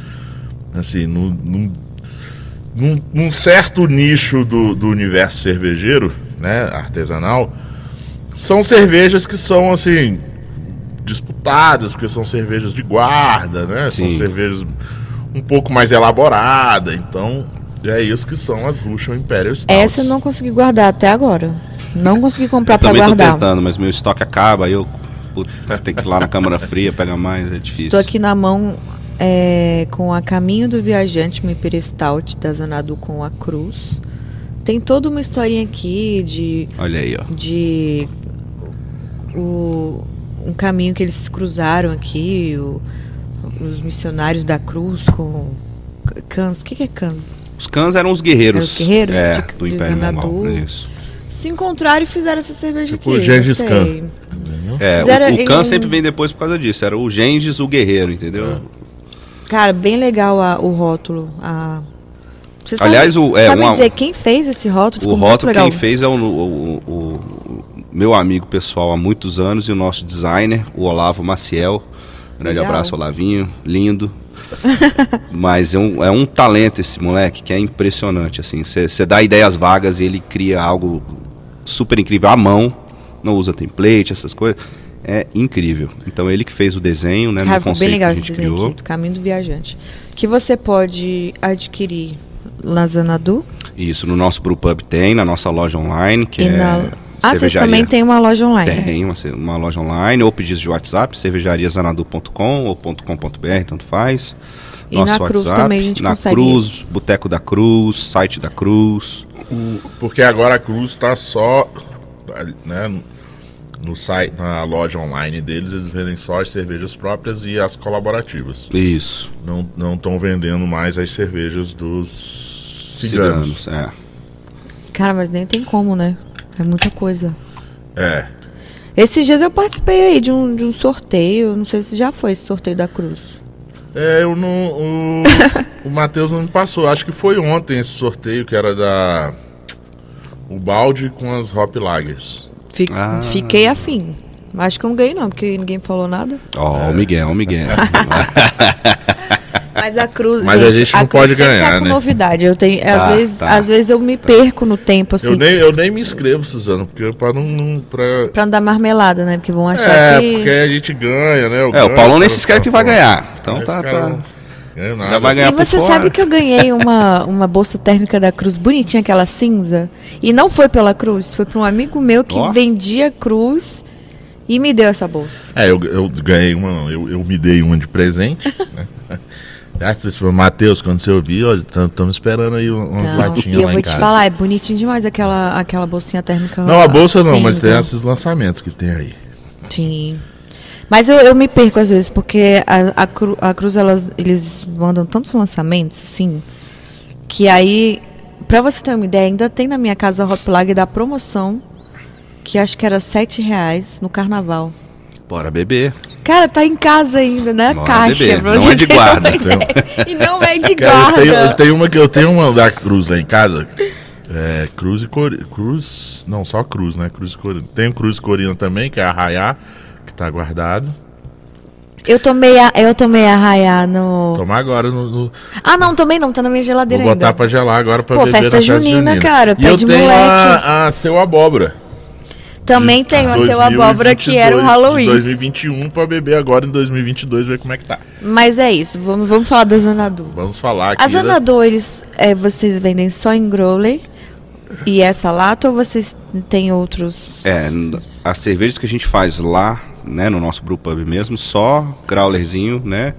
Speaker 2: assim, num, num, num- num certo nicho do, do universo cervejeiro, né? Artesanal, são cervejas que são, assim, disputadas, porque são cervejas de guarda, né? São
Speaker 3: Sim.
Speaker 2: cervejas um pouco mais elaboradas, então é isso que são as Russian Imperial Stouts.
Speaker 4: Essa eu não consegui guardar até agora. Não consegui comprar
Speaker 3: Eu
Speaker 4: pra
Speaker 3: também tô
Speaker 4: guardar.
Speaker 3: tentando, mas meu estoque acaba, aí eu tenho que ir lá na câmara fria, pegar mais, é difícil.
Speaker 4: Estou aqui na mão é, com a Caminho do Viajante, uma Imperial Stout da Zanadu com a Cruz. Tem toda uma historinha aqui de
Speaker 3: Olha aí, ó.
Speaker 4: de o, um caminho que eles cruzaram aqui, o- os missionários da cruz com cães. O que, que é cães?
Speaker 3: Os cães eram os guerreiros.
Speaker 4: Eram os guerreiros
Speaker 3: é,
Speaker 4: de-
Speaker 3: do Império. Mongol. Isso.
Speaker 4: Se encontraram e fizeram essa cerveja
Speaker 2: Tipo
Speaker 4: aqui.
Speaker 2: Gengis
Speaker 4: gostei.
Speaker 3: É, o, o Khan
Speaker 4: em-
Speaker 3: sempre vem depois por causa disso. Era o Gengis, o guerreiro, entendeu?
Speaker 4: Cara, bem legal a- o rótulo. A... Você
Speaker 3: Aliás, o- é,
Speaker 4: sabe
Speaker 3: uma-
Speaker 4: dizer quem fez esse rótulo?
Speaker 3: O rótulo
Speaker 4: legal.
Speaker 3: quem fez é o, o- o- o meu amigo pessoal há muitos anos e o nosso designer, o Olavo Maciel. Grande
Speaker 4: Legal.
Speaker 3: abraço, Olavinho. Lindo. Mas é um, é um talento esse moleque que é impressionante. assim. Você dá ideias vagas e ele cria algo super incrível à mão. Não usa template, essas coisas. É incrível. Então ele que fez o desenho, né?
Speaker 4: Cara,
Speaker 3: no conceito
Speaker 4: bem legal
Speaker 3: que a
Speaker 4: esse
Speaker 3: gente
Speaker 4: desenho
Speaker 3: criou.
Speaker 4: aqui, do Caminho do Viajante. Que você pode adquirir na Zanadu
Speaker 3: Isso, no nosso Brewpub tem, na nossa loja online, que
Speaker 4: e
Speaker 3: é.
Speaker 4: na... Ah, vocês também têm uma loja online.
Speaker 3: Tem uma, uma loja online, ou pedidos de WhatsApp, cervejariasanadu.com ou .com.br, tanto faz.
Speaker 4: E na Cruz também a gente
Speaker 3: na
Speaker 4: consegue
Speaker 3: Cruz, Boteco da Cruz, site da Cruz.
Speaker 2: O- porque agora a Cruz tá só né, no site, na loja online deles, eles vendem só as cervejas próprias e as colaborativas.
Speaker 3: Isso.
Speaker 2: Não não estão vendendo mais as cervejas dos ciganos.
Speaker 3: Ciganos. É.
Speaker 4: Cara, mas nem tem como, né? É muita coisa.
Speaker 2: É.
Speaker 4: Esses dias eu participei aí de um, de um sorteio. Não sei se já foi esse sorteio da Cruz.
Speaker 2: É, eu não. O, o Matheus não me passou. Acho que foi ontem esse sorteio que era da. O balde com as Hop Lagers.
Speaker 4: Fi-
Speaker 3: Ah.
Speaker 4: Fiquei afim. Acho que eu não ganhei não, porque ninguém falou nada.
Speaker 3: Ó, o Miguel, o Miguel.
Speaker 4: Mas a cruz,
Speaker 2: Mas a gente não
Speaker 4: cruz
Speaker 2: pode
Speaker 4: sempre
Speaker 2: ganhar,
Speaker 4: tá com
Speaker 2: né?
Speaker 4: novidade. Eu tenho,
Speaker 3: Tá,
Speaker 4: às, vezes,
Speaker 3: tá.
Speaker 4: às vezes eu me perco no tempo, assim,
Speaker 2: Eu nem, eu nem me inscrevo, Suzano, porque pra não. não pra...
Speaker 4: pra não dar marmelada, né? Porque vão achar
Speaker 2: É,
Speaker 4: que...
Speaker 2: porque a gente ganha, né? Eu
Speaker 3: É, o
Speaker 2: ganho,
Speaker 3: Paulão nem se escreve que vai ganhar. Então tá, tá. Já vai ganhar
Speaker 4: E você
Speaker 3: fora.
Speaker 4: sabe que eu ganhei uma, uma bolsa térmica da Cruz bonitinha, aquela cinza? E não foi pela Cruz, foi para um amigo meu que
Speaker 3: Ó.
Speaker 4: vendia Cruz e me deu essa bolsa.
Speaker 2: É, eu, eu ganhei uma, eu, eu me dei uma de presente, né? Ah, Matheus, quando você ouvir, estamos esperando aí umas
Speaker 4: Então,
Speaker 2: latinhas
Speaker 4: e eu
Speaker 2: lá
Speaker 4: vou
Speaker 2: em
Speaker 4: te
Speaker 2: casa.
Speaker 4: falar, é bonitinho demais aquela, aquela bolsinha térmica.
Speaker 2: Não, a bolsa não, mas tem esses lançamentos que tem aí.
Speaker 4: Sim. Mas eu, eu me perco às vezes, porque a, a, Cru- a Cruz, elas, eles mandam tantos lançamentos, assim, que aí, pra você ter uma ideia, ainda tem na minha casa a Hop Lag da promoção, que acho que era 7 reais no carnaval.
Speaker 3: Bora beber.
Speaker 4: Cara, tá em casa ainda, na
Speaker 3: Bora
Speaker 4: caixa.
Speaker 3: beber, não é de guarda.
Speaker 4: ideia. E não é de
Speaker 2: Cara, eu, tenho, eu
Speaker 4: guarda.
Speaker 2: tenho uma que eu tenho uma da Cruz lá em casa. É, Cruz e Corina. Cruz. Não, só Cruz, né? Cruz e Corina. Tem o Cruz e Corina também, que é a Rayá, que tá guardado.
Speaker 4: Eu tomei a, eu tomei a raia no.
Speaker 2: Tomar agora no. no-
Speaker 4: Ah, não, tomei não, tá na minha
Speaker 2: vou
Speaker 4: geladeira
Speaker 2: botar
Speaker 4: ainda.
Speaker 2: pra gelar agora pra
Speaker 4: Pô,
Speaker 2: beber
Speaker 4: festa
Speaker 2: na festa
Speaker 4: junina, cara,
Speaker 2: E
Speaker 4: pé
Speaker 2: eu
Speaker 4: de
Speaker 2: tenho
Speaker 4: moleque.
Speaker 2: a, a seu abóbora.
Speaker 4: Também tem a seu abóbora que era o
Speaker 2: 2022,
Speaker 4: Halloween.
Speaker 2: de 2021 pra beber agora em 2022, ver como é que tá.
Speaker 4: Mas é isso, vamos, vamos falar da Zanadu.
Speaker 2: Vamos falar aqui.
Speaker 4: A? Zanadu, eles, é, vocês vendem só em Growley e essa lata ou vocês têm outros?
Speaker 3: É, as cervejas que a gente faz lá, né, no nosso brewpub mesmo, só growlerzinho, né?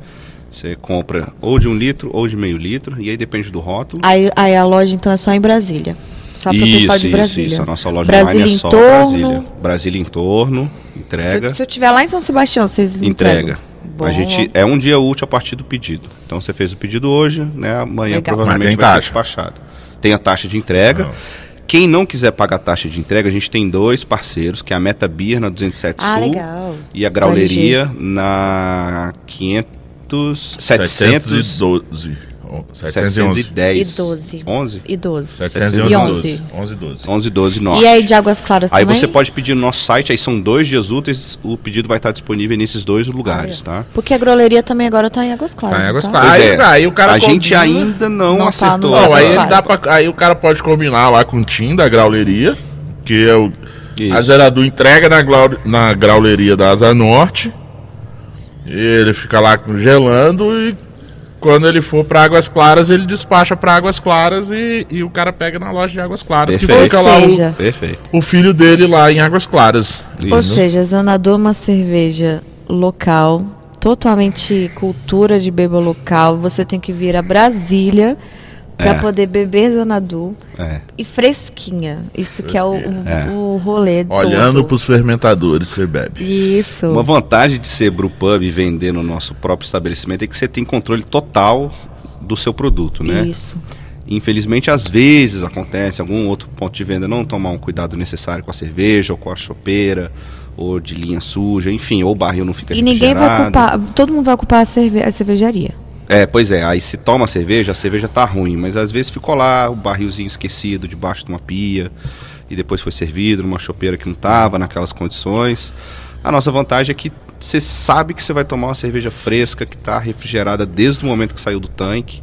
Speaker 3: Você compra ou de um litro ou de meio litro, e aí depende do rótulo.
Speaker 4: Aí, aí a loja então é só em Brasília. Só para o pessoal de Brasília.
Speaker 3: isso. A nossa loja
Speaker 4: Brasília
Speaker 3: online é
Speaker 4: em
Speaker 3: só
Speaker 4: torno.
Speaker 3: Brasília. Brasília em torno, entrega.
Speaker 4: Se, se eu estiver lá em São Sebastião, vocês
Speaker 3: Entrega.
Speaker 4: Bom.
Speaker 3: A gente é um dia útil a partir do pedido. Então você fez o pedido hoje, né? Amanhã
Speaker 4: Legal.
Speaker 3: provavelmente
Speaker 2: tem
Speaker 3: vai ser
Speaker 2: taxa.
Speaker 3: despachado. Tem a taxa de entrega. Quem não quiser pagar a taxa de entrega, a gente tem dois parceiros, que é a Meta Beer na 207
Speaker 4: Ah,
Speaker 3: Sul
Speaker 4: legal.
Speaker 3: e a Grauleria na 500 700
Speaker 2: 712. Oh, 711.
Speaker 3: 710
Speaker 4: E 12.
Speaker 3: 11
Speaker 4: E 12.
Speaker 2: 711
Speaker 4: E
Speaker 2: 11. 11 12.
Speaker 3: 11 12 norte.
Speaker 4: E aí de Águas Claras
Speaker 3: Aí
Speaker 4: também?
Speaker 3: você pode pedir no nosso site, aí são dois dias úteis, o pedido vai estar disponível nesses dois lugares, tá?
Speaker 4: Porque a groleria também agora tá em Águas Claras.
Speaker 2: Tá em Águas Claras.
Speaker 3: Pois
Speaker 2: Aí,
Speaker 3: é,
Speaker 2: aí o cara
Speaker 3: a gente ainda não,
Speaker 4: Não tá
Speaker 3: acertou.
Speaker 4: no
Speaker 2: Não, aí, dá pra, aí o cara pode combinar lá com o Tim da grauleria, que é o.
Speaker 3: Isso.
Speaker 2: A Geradu entrega na, glau, na grauleria da Asa Norte. Ele fica lá gelando e quando ele for pra Águas Claras, ele despacha pra Águas Claras e, e o cara pega na loja de Águas Claras, que
Speaker 3: Perfeito.
Speaker 2: fica
Speaker 4: Ou
Speaker 2: lá
Speaker 4: seja,
Speaker 3: Perfeito.
Speaker 2: o, o filho dele lá em Águas Claras.
Speaker 4: Ou
Speaker 3: Isso.
Speaker 4: seja, Zanadu é uma cerveja local, totalmente cultura de beba local. Você tem que vir a Brasília para
Speaker 3: É.
Speaker 4: poder beber Zanadu
Speaker 3: É.
Speaker 4: e fresquinha. Isso que é o, o,
Speaker 3: É.
Speaker 4: o rolê
Speaker 2: Olhando
Speaker 4: todo.
Speaker 2: pros fermentadores, você bebe.
Speaker 4: Isso.
Speaker 3: Uma vantagem de ser brewpub e vender no nosso próprio estabelecimento é que você tem controle total do seu produto, né?
Speaker 4: Isso.
Speaker 3: Infelizmente, às vezes acontece algum outro ponto de venda não tomar um cuidado necessário com a cerveja ou com a chopeira ou de linha suja, enfim, ou o barril não fica
Speaker 4: E ninguém vai ocupar, todo mundo vai ocupar a, cerve a cervejaria.
Speaker 3: É, pois é, aí se toma a cerveja, a cerveja tá ruim, mas às vezes ficou lá o barrilzinho esquecido debaixo de uma pia e depois foi servido numa chopeira que não tava naquelas condições. A nossa vantagem é que você sabe que você vai tomar uma cerveja fresca que está refrigerada desde o momento que saiu do tanque.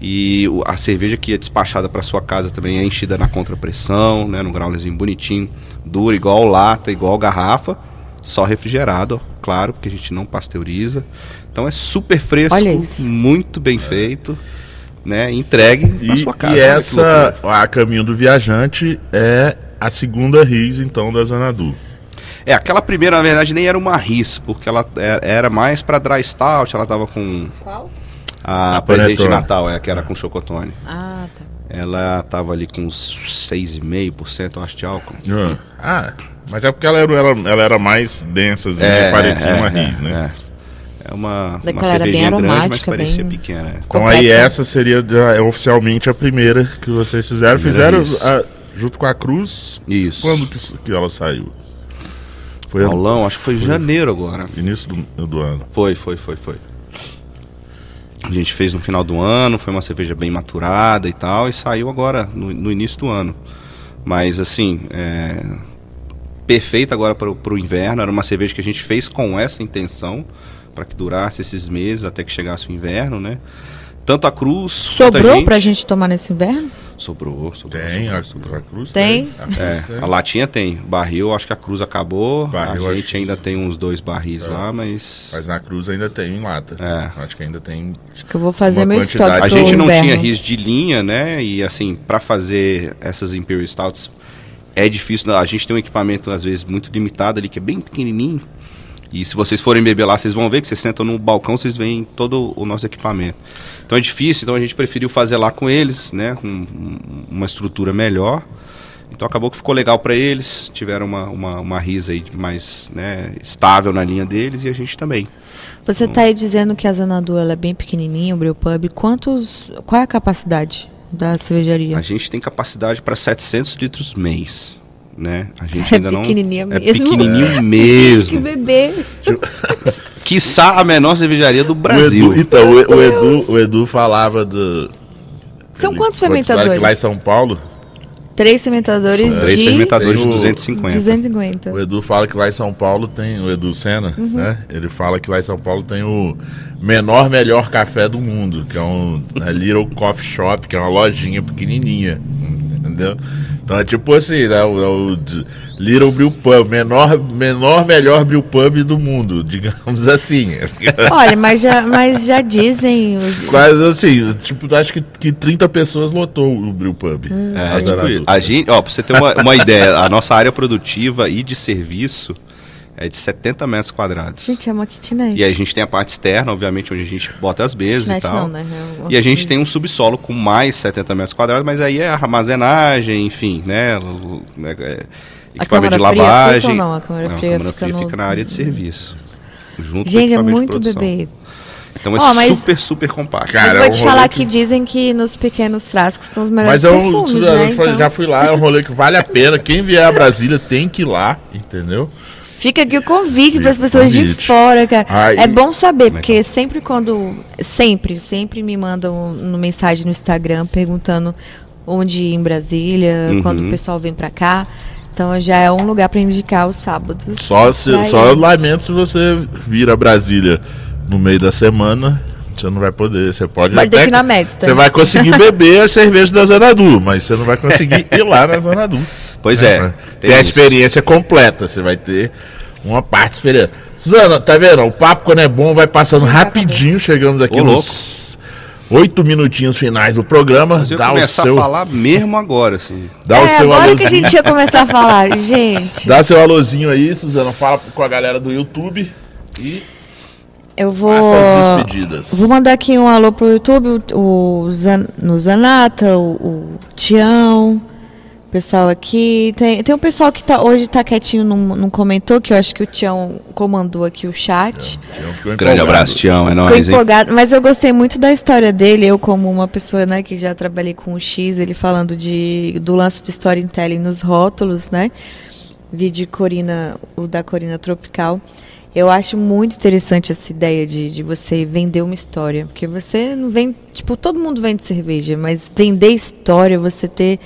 Speaker 3: E a cerveja que é despachada para sua casa também é enchida na contrapressão, né, num graulezinho bonitinho, duro, igual lata, igual garrafa, só refrigerado, claro, porque a gente não pasteuriza. Então é super fresco,
Speaker 4: Olha isso.
Speaker 3: muito bem feito, né, entregue na
Speaker 2: E,
Speaker 3: sua casa.
Speaker 2: e essa, a Caminho do Viajante, é a segunda RIS, então, da Zanadu.
Speaker 3: É, aquela primeira, na verdade, nem era uma RIS, porque ela era, era mais para dry stout, ela tava com
Speaker 4: Qual?
Speaker 3: a,
Speaker 2: A
Speaker 3: presente de. Natal, é, que era com chocotone.
Speaker 4: Ah, tá.
Speaker 3: Ela tava ali com uns 6,5%, eu acho, de álcool.
Speaker 2: Ah, mas é porque ela era, ela, ela era mais densa, assim, né? parecia uma RIS, né?
Speaker 3: É, É uma, uma cervejinha grande, mas
Speaker 4: aromática,
Speaker 3: parecia
Speaker 4: bem-
Speaker 3: pequena. é.
Speaker 2: Então aí essa seria é oficialmente a primeira que vocês fizeram.
Speaker 3: Primeira
Speaker 2: Fizeram a- junto com a Cruz.
Speaker 3: Isso.
Speaker 2: Quando que, que ela saiu? Foi ano-
Speaker 3: Paulão, acho que foi janeiro agora.
Speaker 2: início do, do ano.
Speaker 3: Foi, foi, foi, foi. A gente fez no final do ano, foi uma cerveja bem maturada e tal, e saiu agora, no, no início do ano. Mas assim, é, perfeita agora para o inverno, era uma cerveja que a gente fez com essa intenção, para que durasse esses meses até que chegasse o inverno, né? Tanto a Cruz. a
Speaker 4: Sobrou
Speaker 3: gente-
Speaker 4: pra gente tomar nesse inverno?
Speaker 3: Sobrou, sobrou.
Speaker 2: Tem,
Speaker 3: sobrou,
Speaker 2: a,
Speaker 3: sobrou.
Speaker 2: a Cruz
Speaker 4: Tem?
Speaker 2: A Cruz
Speaker 3: É,
Speaker 2: tem.
Speaker 3: a latinha tem. Barril, acho que a Cruz acabou.
Speaker 2: Barril,
Speaker 3: a gente
Speaker 2: que-
Speaker 3: ainda tem uns dois barris
Speaker 2: É.
Speaker 3: lá, mas.
Speaker 2: Mas na Cruz ainda tem em lata.
Speaker 3: É.
Speaker 2: Acho que ainda tem.
Speaker 4: Acho que eu vou fazer meu
Speaker 2: quantidade.
Speaker 4: estoque
Speaker 3: A gente não
Speaker 4: inverno.
Speaker 3: tinha RIS de linha, né? E assim, pra fazer essas Imperial Stouts é difícil. A gente tem um equipamento, às vezes, muito limitado ali, que é bem pequenininho. E se vocês forem beber lá, vocês vão ver que vocês sentam no balcão, vocês veem todo o nosso equipamento. Então é difícil, então a gente preferiu fazer lá com eles, né? Com um- uma estrutura melhor. Então acabou que ficou legal para eles, tiveram uma, uma, uma risa aí mais né, estável na linha deles e a gente também.
Speaker 4: Você tá aí dizendo que a Zanadu é bem pequenininha, o Brewpub. Quantos, qual é a capacidade da cervejaria?
Speaker 3: A gente tem capacidade para 700 litros mês, né? A gente
Speaker 4: É
Speaker 3: ainda não
Speaker 4: pequenininha
Speaker 3: é
Speaker 4: mesmo.
Speaker 3: pequenininho
Speaker 4: Que
Speaker 3: mesmo.
Speaker 4: bebê.
Speaker 3: Quiçá a menor cervejaria do
Speaker 2: O
Speaker 3: Brasil.
Speaker 2: Edu, então, o, o Edu, o Edu falava do.
Speaker 4: São
Speaker 2: ele
Speaker 4: quantos fermentadores?
Speaker 2: Lá em São Paulo,
Speaker 4: Três fermentadores
Speaker 3: Três
Speaker 4: de
Speaker 3: fermentadores de
Speaker 2: Tem o-
Speaker 3: 250.
Speaker 4: 250.
Speaker 2: o Edu fala que lá em São Paulo tem. O Edu Senna,
Speaker 4: Uhum.
Speaker 2: né? Ele fala que lá em São Paulo tem o menor, melhor café do mundo, que é um né, Little Coffee Shop, que é uma lojinha pequenininha. Entendeu? Então é tipo assim, né? O, é o Little Brew Pub, menor, menor, melhor brew pub do mundo, digamos assim.
Speaker 4: Olha, mas já, mas já dizem. os-
Speaker 2: Quase assim, tipo, acho que, que 30 pessoas lotou o brew pub.
Speaker 3: É,
Speaker 2: A
Speaker 3: tipo, a gente, ó, pra você ter uma, uma ideia, a nossa área produtiva e de serviço é de 70 metros quadrados.
Speaker 4: Gente, é uma kitnet.
Speaker 3: E aí a gente tem a parte externa, obviamente, onde a gente bota as mesas e
Speaker 4: Kitnet
Speaker 3: tal.
Speaker 4: não, né? É
Speaker 3: E a gente tem um subsolo com mais 70 metros quadrados, mas aí é armazenagem, enfim, né? né, é,
Speaker 4: A
Speaker 3: Equipamento de lavagem.
Speaker 4: fica ou não? A câmara
Speaker 3: Não,
Speaker 4: fria
Speaker 3: câmara
Speaker 4: fica
Speaker 3: fria
Speaker 4: no-
Speaker 3: fica na área de serviço. Junto com o
Speaker 4: Gente, é muito bebê.
Speaker 3: Então é
Speaker 4: Ó, mas-
Speaker 3: super, super compacto.
Speaker 2: Cara,
Speaker 4: Mas
Speaker 2: é
Speaker 4: vou
Speaker 2: um
Speaker 4: te
Speaker 2: rolê
Speaker 4: falar
Speaker 2: que-
Speaker 4: que dizem que nos pequenos frascos estão os
Speaker 2: Mas
Speaker 4: melhores
Speaker 2: é um.
Speaker 4: perfumes,
Speaker 2: já,
Speaker 4: né?
Speaker 2: foi-
Speaker 4: Então,
Speaker 2: já fui lá, é um rolê que vale a pena. Quem vier a Brasília tem que ir lá, entendeu?
Speaker 4: Fica aqui o convite para as pessoas de
Speaker 2: convite.
Speaker 4: fora, cara.
Speaker 2: Aí-
Speaker 4: É bom saber, porque sempre quando. Sempre, sempre me mandam no mensagem no Instagram perguntando onde ir em Brasília,
Speaker 3: Uhum.
Speaker 4: quando o pessoal vem pra cá. Então já é um lugar para indicar os sábados.
Speaker 2: Só, se, só lamento se você vir a Brasília no meio da semana. Você não vai poder. Você pode
Speaker 4: Pode
Speaker 2: até.
Speaker 4: na Medster.
Speaker 2: Você vai conseguir beber a cerveja da Zanadu, mas você não vai conseguir ir lá na Zanadu.
Speaker 3: Pois é.
Speaker 2: Ter a
Speaker 3: isso.
Speaker 2: experiência completa. Você vai ter uma parte experiência. Suzana, tá vendo? O papo, quando é bom, vai passando
Speaker 4: Gente,
Speaker 2: rapidinho. Chegamos aqui
Speaker 3: Ô,
Speaker 2: nos oito minutinhos finais do programa.
Speaker 3: Mas eu
Speaker 2: Dá o
Speaker 3: começar
Speaker 2: seu,
Speaker 3: a falar mesmo agora, assim.
Speaker 2: dá o
Speaker 4: é,
Speaker 2: seu
Speaker 4: agora que a
Speaker 2: alôzinho.
Speaker 4: gente ia começar a falar, gente.
Speaker 2: Dá seu alôzinho aí, Suzana. Fala com a galera do YouTube e
Speaker 4: Eu vou.
Speaker 2: faça as despedidas.
Speaker 4: Vou mandar aqui um alô pro YouTube, o, o Zan, no Zanata, o, o Tião, o pessoal aqui. Tem, tem um pessoal que tá, hoje tá quietinho, não, não comentou, que eu acho que o Tião comandou aqui o chat.
Speaker 3: Grande abraço, Tião. É
Speaker 4: Ficou
Speaker 3: nóis, hein?
Speaker 4: empolgado, mas eu gostei muito da história dele. Eu, como uma pessoa né, que já trabalhei com o X, ele falando de, do lance de storytelling nos rótulos, né? Vi de Corina, o da Corina Tropical. Eu acho muito interessante essa ideia de, de você vender uma história. Porque você não vende. Tipo, todo mundo vende cerveja, mas vender história, você ter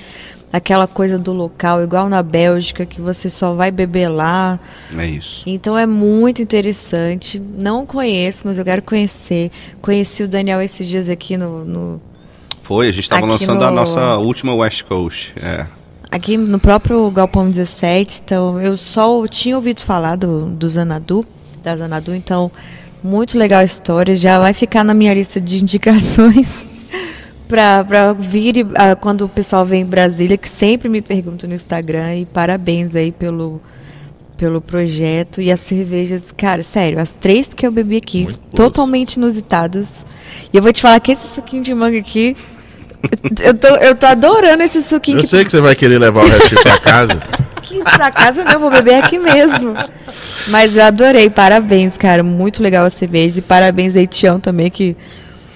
Speaker 4: aquela coisa do local, igual na Bélgica, que você só vai beber lá.
Speaker 3: É isso.
Speaker 4: Então é muito interessante. Não conheço, mas eu quero conhecer. Conheci o Daniel esses dias aqui no, no-
Speaker 3: Foi, a gente estava lançando a
Speaker 4: no-
Speaker 3: nossa última West Coast. É.
Speaker 4: aqui no próprio Galpão 17. Então eu só tinha ouvido falar do, do Zanadu, da Zanadu. Então muito legal a história. Já vai ficar na minha lista de indicações. Para vir ah, quando o pessoal vem em Brasília, que sempre me perguntam no Instagram. E parabéns aí pelo, pelo projeto. E as cervejas, cara, sério, as três que eu bebi aqui,
Speaker 2: Muito boas.
Speaker 4: totalmente inusitadas. E eu vou te falar que esse suquinho de manga aqui. Eu tô, eu tô adorando esse suquinho
Speaker 2: Eu
Speaker 4: que
Speaker 2: sei que você vai querer levar o restinho pra casa.
Speaker 4: aqui pra casa, não, eu vou beber aqui mesmo. Mas eu adorei, parabéns, cara. Muito legal a cerveja. E parabéns aí, Tião, também, que,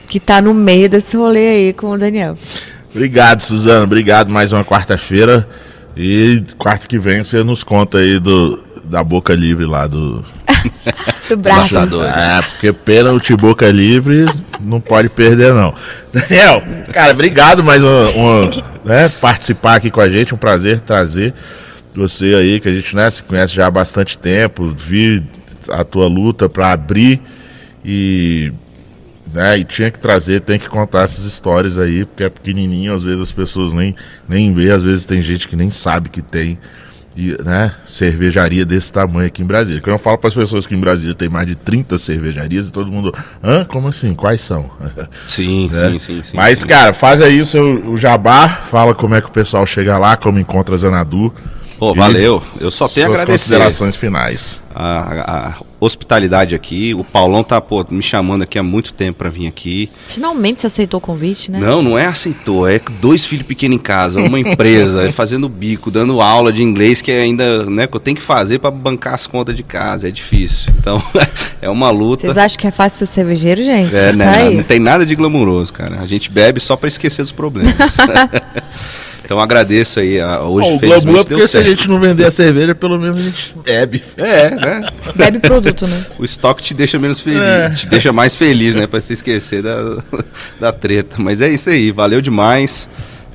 Speaker 4: que tá no meio desse rolê aí com o Daniel.
Speaker 2: Obrigado, Suzana. Obrigado mais uma quarta-feira. E quarta que vem você nos conta aí do, da boca livre lá do.
Speaker 4: Do braço.
Speaker 2: É, porque pênalti boca livre não pode perder, não. Daniel, cara, obrigado mais uma, uma, né, participar aqui com a gente. Um prazer trazer você aí, que a gente né, se conhece já há bastante tempo. Vi a tua luta para abrir E, né, e tinha que trazer, tem que contar essas histórias aí, porque é pequenininho, às vezes as pessoas nem, nem vê, às vezes tem gente que nem sabe que tem e, né, cervejaria desse tamanho aqui em Brasília. Quando eu falo para as pessoas que em Brasília tem mais de 30 cervejarias e todo mundo, hã? Como assim? Quais são?
Speaker 3: Sim,
Speaker 2: né?
Speaker 3: sim, sim, sim.
Speaker 2: Mas,
Speaker 3: sim.
Speaker 2: cara, faz aí o seu o jabá, fala como é que o pessoal chega lá, como encontra a Zanadu.
Speaker 3: Pô, valeu. Eu só tenho a agradecer.
Speaker 2: considerações finais.
Speaker 3: A, a hospitalidade aqui. O Paulão tá, pô, me chamando aqui há muito tempo pra vir aqui.
Speaker 4: Finalmente você aceitou o convite, né?
Speaker 3: Não, não é aceitou, é dois filhos pequenos em casa, uma empresa, é fazendo bico, dando aula de inglês que ainda, né, que eu tenho que fazer pra bancar as contas de casa, é difícil. Então, é uma luta.
Speaker 4: Vocês acham que é fácil ser cervejeiro, gente?
Speaker 3: É,
Speaker 4: Tá
Speaker 3: né,
Speaker 4: aí.
Speaker 3: não tem nada de glamouroso, cara. A gente bebe só pra esquecer dos problemas. então agradeço aí. a- Hoje
Speaker 2: Bom, o glamour é porque se a gente não vender a cerveja, pelo menos a gente bebe.
Speaker 3: É, né?
Speaker 4: Bebe produto, né?
Speaker 3: O estoque te deixa menos feliz,
Speaker 2: É.
Speaker 3: te deixa mais feliz, né? Pra se esquecer da, da treta. Mas é isso aí, valeu demais.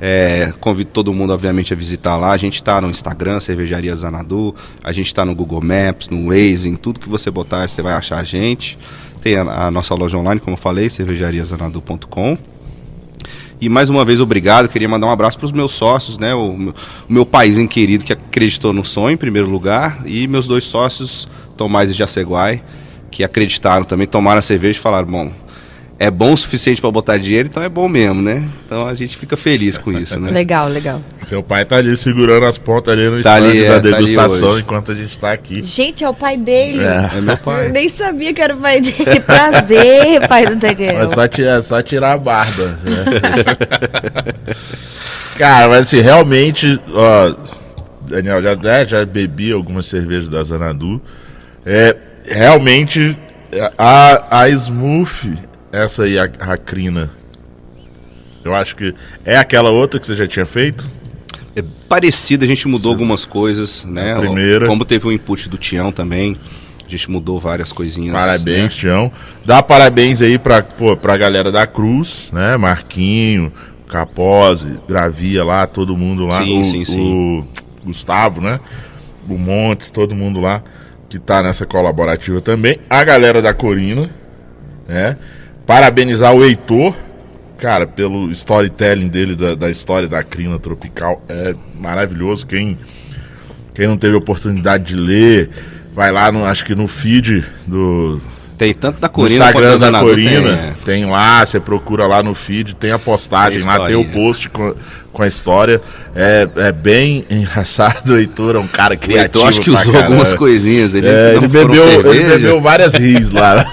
Speaker 3: É, convido todo mundo, obviamente, a visitar lá. A gente tá no Instagram, Cervejaria Zanadu. A gente tá no Google Maps, no Waze, em tudo que você botar, você vai achar a gente. Tem a, a nossa loja online, como eu falei, cervejariazanadu.com. E mais uma vez, obrigado. Queria mandar um abraço para os meus sócios, né? O, meu- meu paizinho querido que acreditou no sonho, em primeiro lugar. E meus dois sócios, Tomás e Jaceguai, que acreditaram também, tomaram a cerveja e falaram: bom, é bom o suficiente para botar dinheiro, então é bom mesmo, né? Então a gente fica feliz com isso, né?
Speaker 4: Legal, legal.
Speaker 2: Seu pai tá ali segurando as pontas ali no
Speaker 3: Tá
Speaker 2: stand
Speaker 3: ali,
Speaker 2: da
Speaker 3: é, tá
Speaker 2: degustação
Speaker 3: hoje.
Speaker 2: enquanto a gente tá aqui.
Speaker 4: Gente, é o pai dele.
Speaker 2: É.
Speaker 3: É meu
Speaker 4: Eu
Speaker 3: pai.
Speaker 4: nem sabia que era o pai dele. Que prazer, pai do Daniel.
Speaker 2: É só, tirar, é só tirar a barba. né? Cara, mas assim, realmente, ó, Daniel, já, né, já bebi algumas cervejas da Zanadu. É, realmente, a, a Smooth, essa aí, a Racrina, eu acho que é aquela outra que você já tinha feito.
Speaker 3: É parecido, a gente mudou algumas coisas, né?
Speaker 2: A primeira.
Speaker 3: Como teve o input do Tião também, a gente mudou várias coisinhas.
Speaker 2: Parabéns, Tião. Dá parabéns aí pra, pô, pra galera da Cruz, né? Marquinho, Capose, Gravia lá, todo mundo lá.
Speaker 3: Sim,
Speaker 2: o,
Speaker 3: sim, sim.
Speaker 2: o Gustavo, né? O Montes, todo mundo lá que tá nessa colaborativa também. A galera da Corina, né? Parabenizar o Heitor, cara, pelo storytelling dele da, da história da crina tropical. É maravilhoso. Quem, quem não teve oportunidade de ler, vai lá, no, acho que no feed do,
Speaker 3: Tem tanto da Corina
Speaker 2: Instagram da Corina,
Speaker 3: tem, é.
Speaker 2: tem, lá, você procura lá no feed, tem a postagem
Speaker 3: Tem
Speaker 2: lá, tem o post com, com a história. É, é bem engraçado, o Heitor é um cara
Speaker 3: O
Speaker 2: criativo.
Speaker 3: Heitor acho que usou
Speaker 2: caramba.
Speaker 3: algumas coisinhas. Ele,
Speaker 2: É, ele, bebeu, ele bebeu várias ris lá.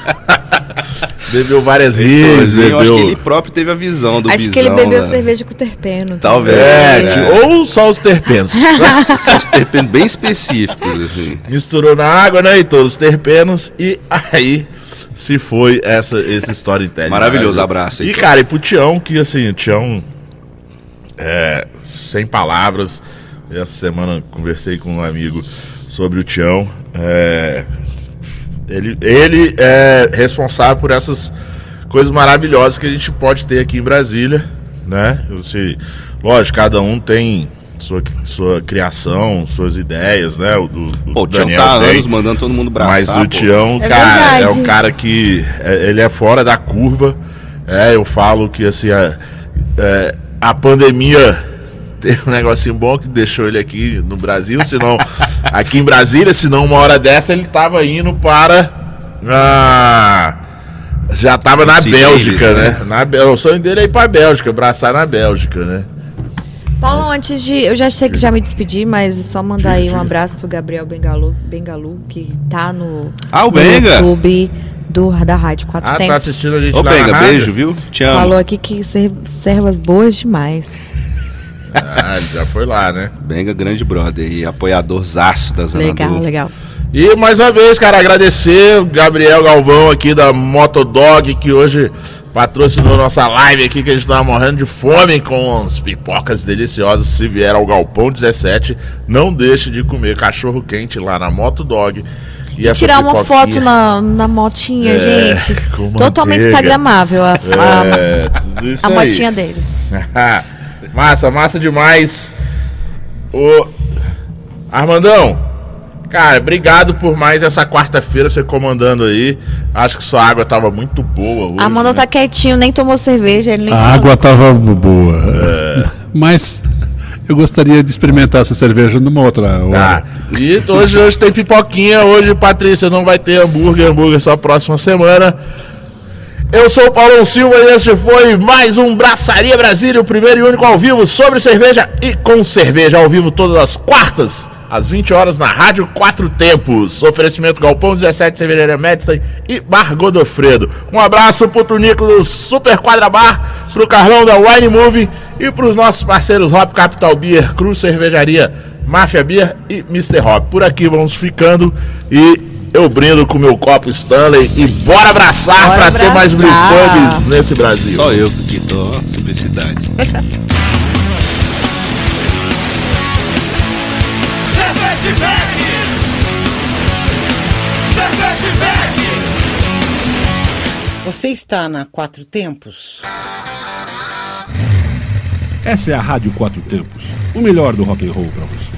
Speaker 2: Bebeu várias
Speaker 3: Heitorzinho, Eu acho que ele próprio teve a visão do
Speaker 4: Acho
Speaker 3: bisão.
Speaker 4: que ele bebeu
Speaker 3: né?
Speaker 4: cerveja com terpeno.
Speaker 3: Talvez.
Speaker 2: É,
Speaker 3: É.
Speaker 2: que- ou só os terpenos.
Speaker 3: São os terpenos bem específicos, assim.
Speaker 2: Misturou na água, né, Heitor? Os terpenos e aí se foi essa, esse storytelling.
Speaker 3: Maravilhoso, abraço,
Speaker 2: E,
Speaker 3: Heitor.
Speaker 2: cara, e pro Tião, que assim, o Tião, é, sem palavras, essa semana conversei com um amigo sobre o Tião, é, ele, ele é responsável por essas coisas maravilhosas que a gente pode ter aqui em Brasília, né? Você, lógico, cada um tem sua, sua criação, suas ideias, né? O, do,
Speaker 3: Pô, o Tião
Speaker 2: Daniel
Speaker 3: tá há
Speaker 2: tem.
Speaker 3: anos mandando todo mundo braçar.
Speaker 2: Mas o. Tião,
Speaker 4: É
Speaker 2: cara, é
Speaker 4: verdade.
Speaker 2: um cara que é, ele é fora da curva. É, eu falo que assim a, é, a pandemia teve um negocinho bom que deixou ele aqui no Brasil, senão aqui em Brasília, senão uma hora dessa ele tava indo para ah, já tava na
Speaker 3: Sim,
Speaker 2: Bélgica,
Speaker 3: eles,
Speaker 2: né?
Speaker 3: né?
Speaker 2: Na, o sonho dele é ir pra Bélgica, abraçar na Bélgica, né?
Speaker 4: Paulo, antes de. Eu já sei que já me despedi, mas é só mandar aí um abraço pro Gabriel Bengalu, Bengalu que tá no,
Speaker 3: Ah, o
Speaker 4: no
Speaker 3: Benga.
Speaker 4: YouTube do, da Rádio Quatro
Speaker 2: Ah, tá
Speaker 4: Tempos.
Speaker 2: assistindo a gente
Speaker 3: Ô,
Speaker 2: lá
Speaker 3: Benga,
Speaker 2: na rádio?
Speaker 3: beijo, viu? Te amo.
Speaker 4: Falou aqui que ser- servas boas demais.
Speaker 2: Ah, já foi lá, né?
Speaker 3: Benga, grande brother e apoiador zaço da Zanadu.
Speaker 4: Legal, legal.
Speaker 2: E mais uma vez, cara, agradecer o Gabriel Galvão aqui da Motodog, que hoje patrocinou nossa live aqui, que a gente tava morrendo de fome com as pipocas deliciosas. Se vier ao Galpão 17, não deixe de comer cachorro quente lá na Motodog. E essa
Speaker 4: Tirar uma foto na, na motinha,
Speaker 2: É,
Speaker 4: gente. Totalmente instagramável a, a,
Speaker 2: É, tudo isso
Speaker 4: a
Speaker 2: aí.
Speaker 4: motinha deles.
Speaker 2: massa, massa demais. Ô, Armandão, Cara, obrigado por mais essa quarta-feira você comandando aí. Acho que sua água tava muito boa hoje.
Speaker 4: Amanda
Speaker 2: né?
Speaker 4: tá quietinho, nem tomou cerveja. Ele nem
Speaker 5: A água estava boa. Mas eu gostaria de experimentar essa cerveja numa outra
Speaker 2: Tá.
Speaker 5: hora.
Speaker 2: E hoje, hoje tem pipoquinha. Hoje, Patrícia, não vai ter hambúrguer. Hambúrguer só próxima semana. Eu sou o Paulo Silva e esse foi mais um Braçaria Brasília, o primeiro e único ao vivo sobre cerveja e com cerveja ao vivo todas as quartas, às 20 horas na Rádio Quatro Tempos. Oferecimento Galpão 17 Cervejaria Medstein e Bar Godofredo. Um abraço pro Tunico do Super Quadra Bar, pro Carlão da Wine Movie e pros nossos parceiros Hop Capital Beer, Cruz Cervejaria, Máfia Beer e Mr. Hop. Por aqui vamos ficando e eu brindo com meu copo Stanley e bora abraçar
Speaker 4: Bora
Speaker 2: pra ter mais brewpubs nesse Brasil.
Speaker 3: Só eu que tô, ó, simplicidade.
Speaker 6: Você está na Quatro Tempos?
Speaker 1: Essa é a Rádio Quatro Tempos, o melhor do rock and roll pra você.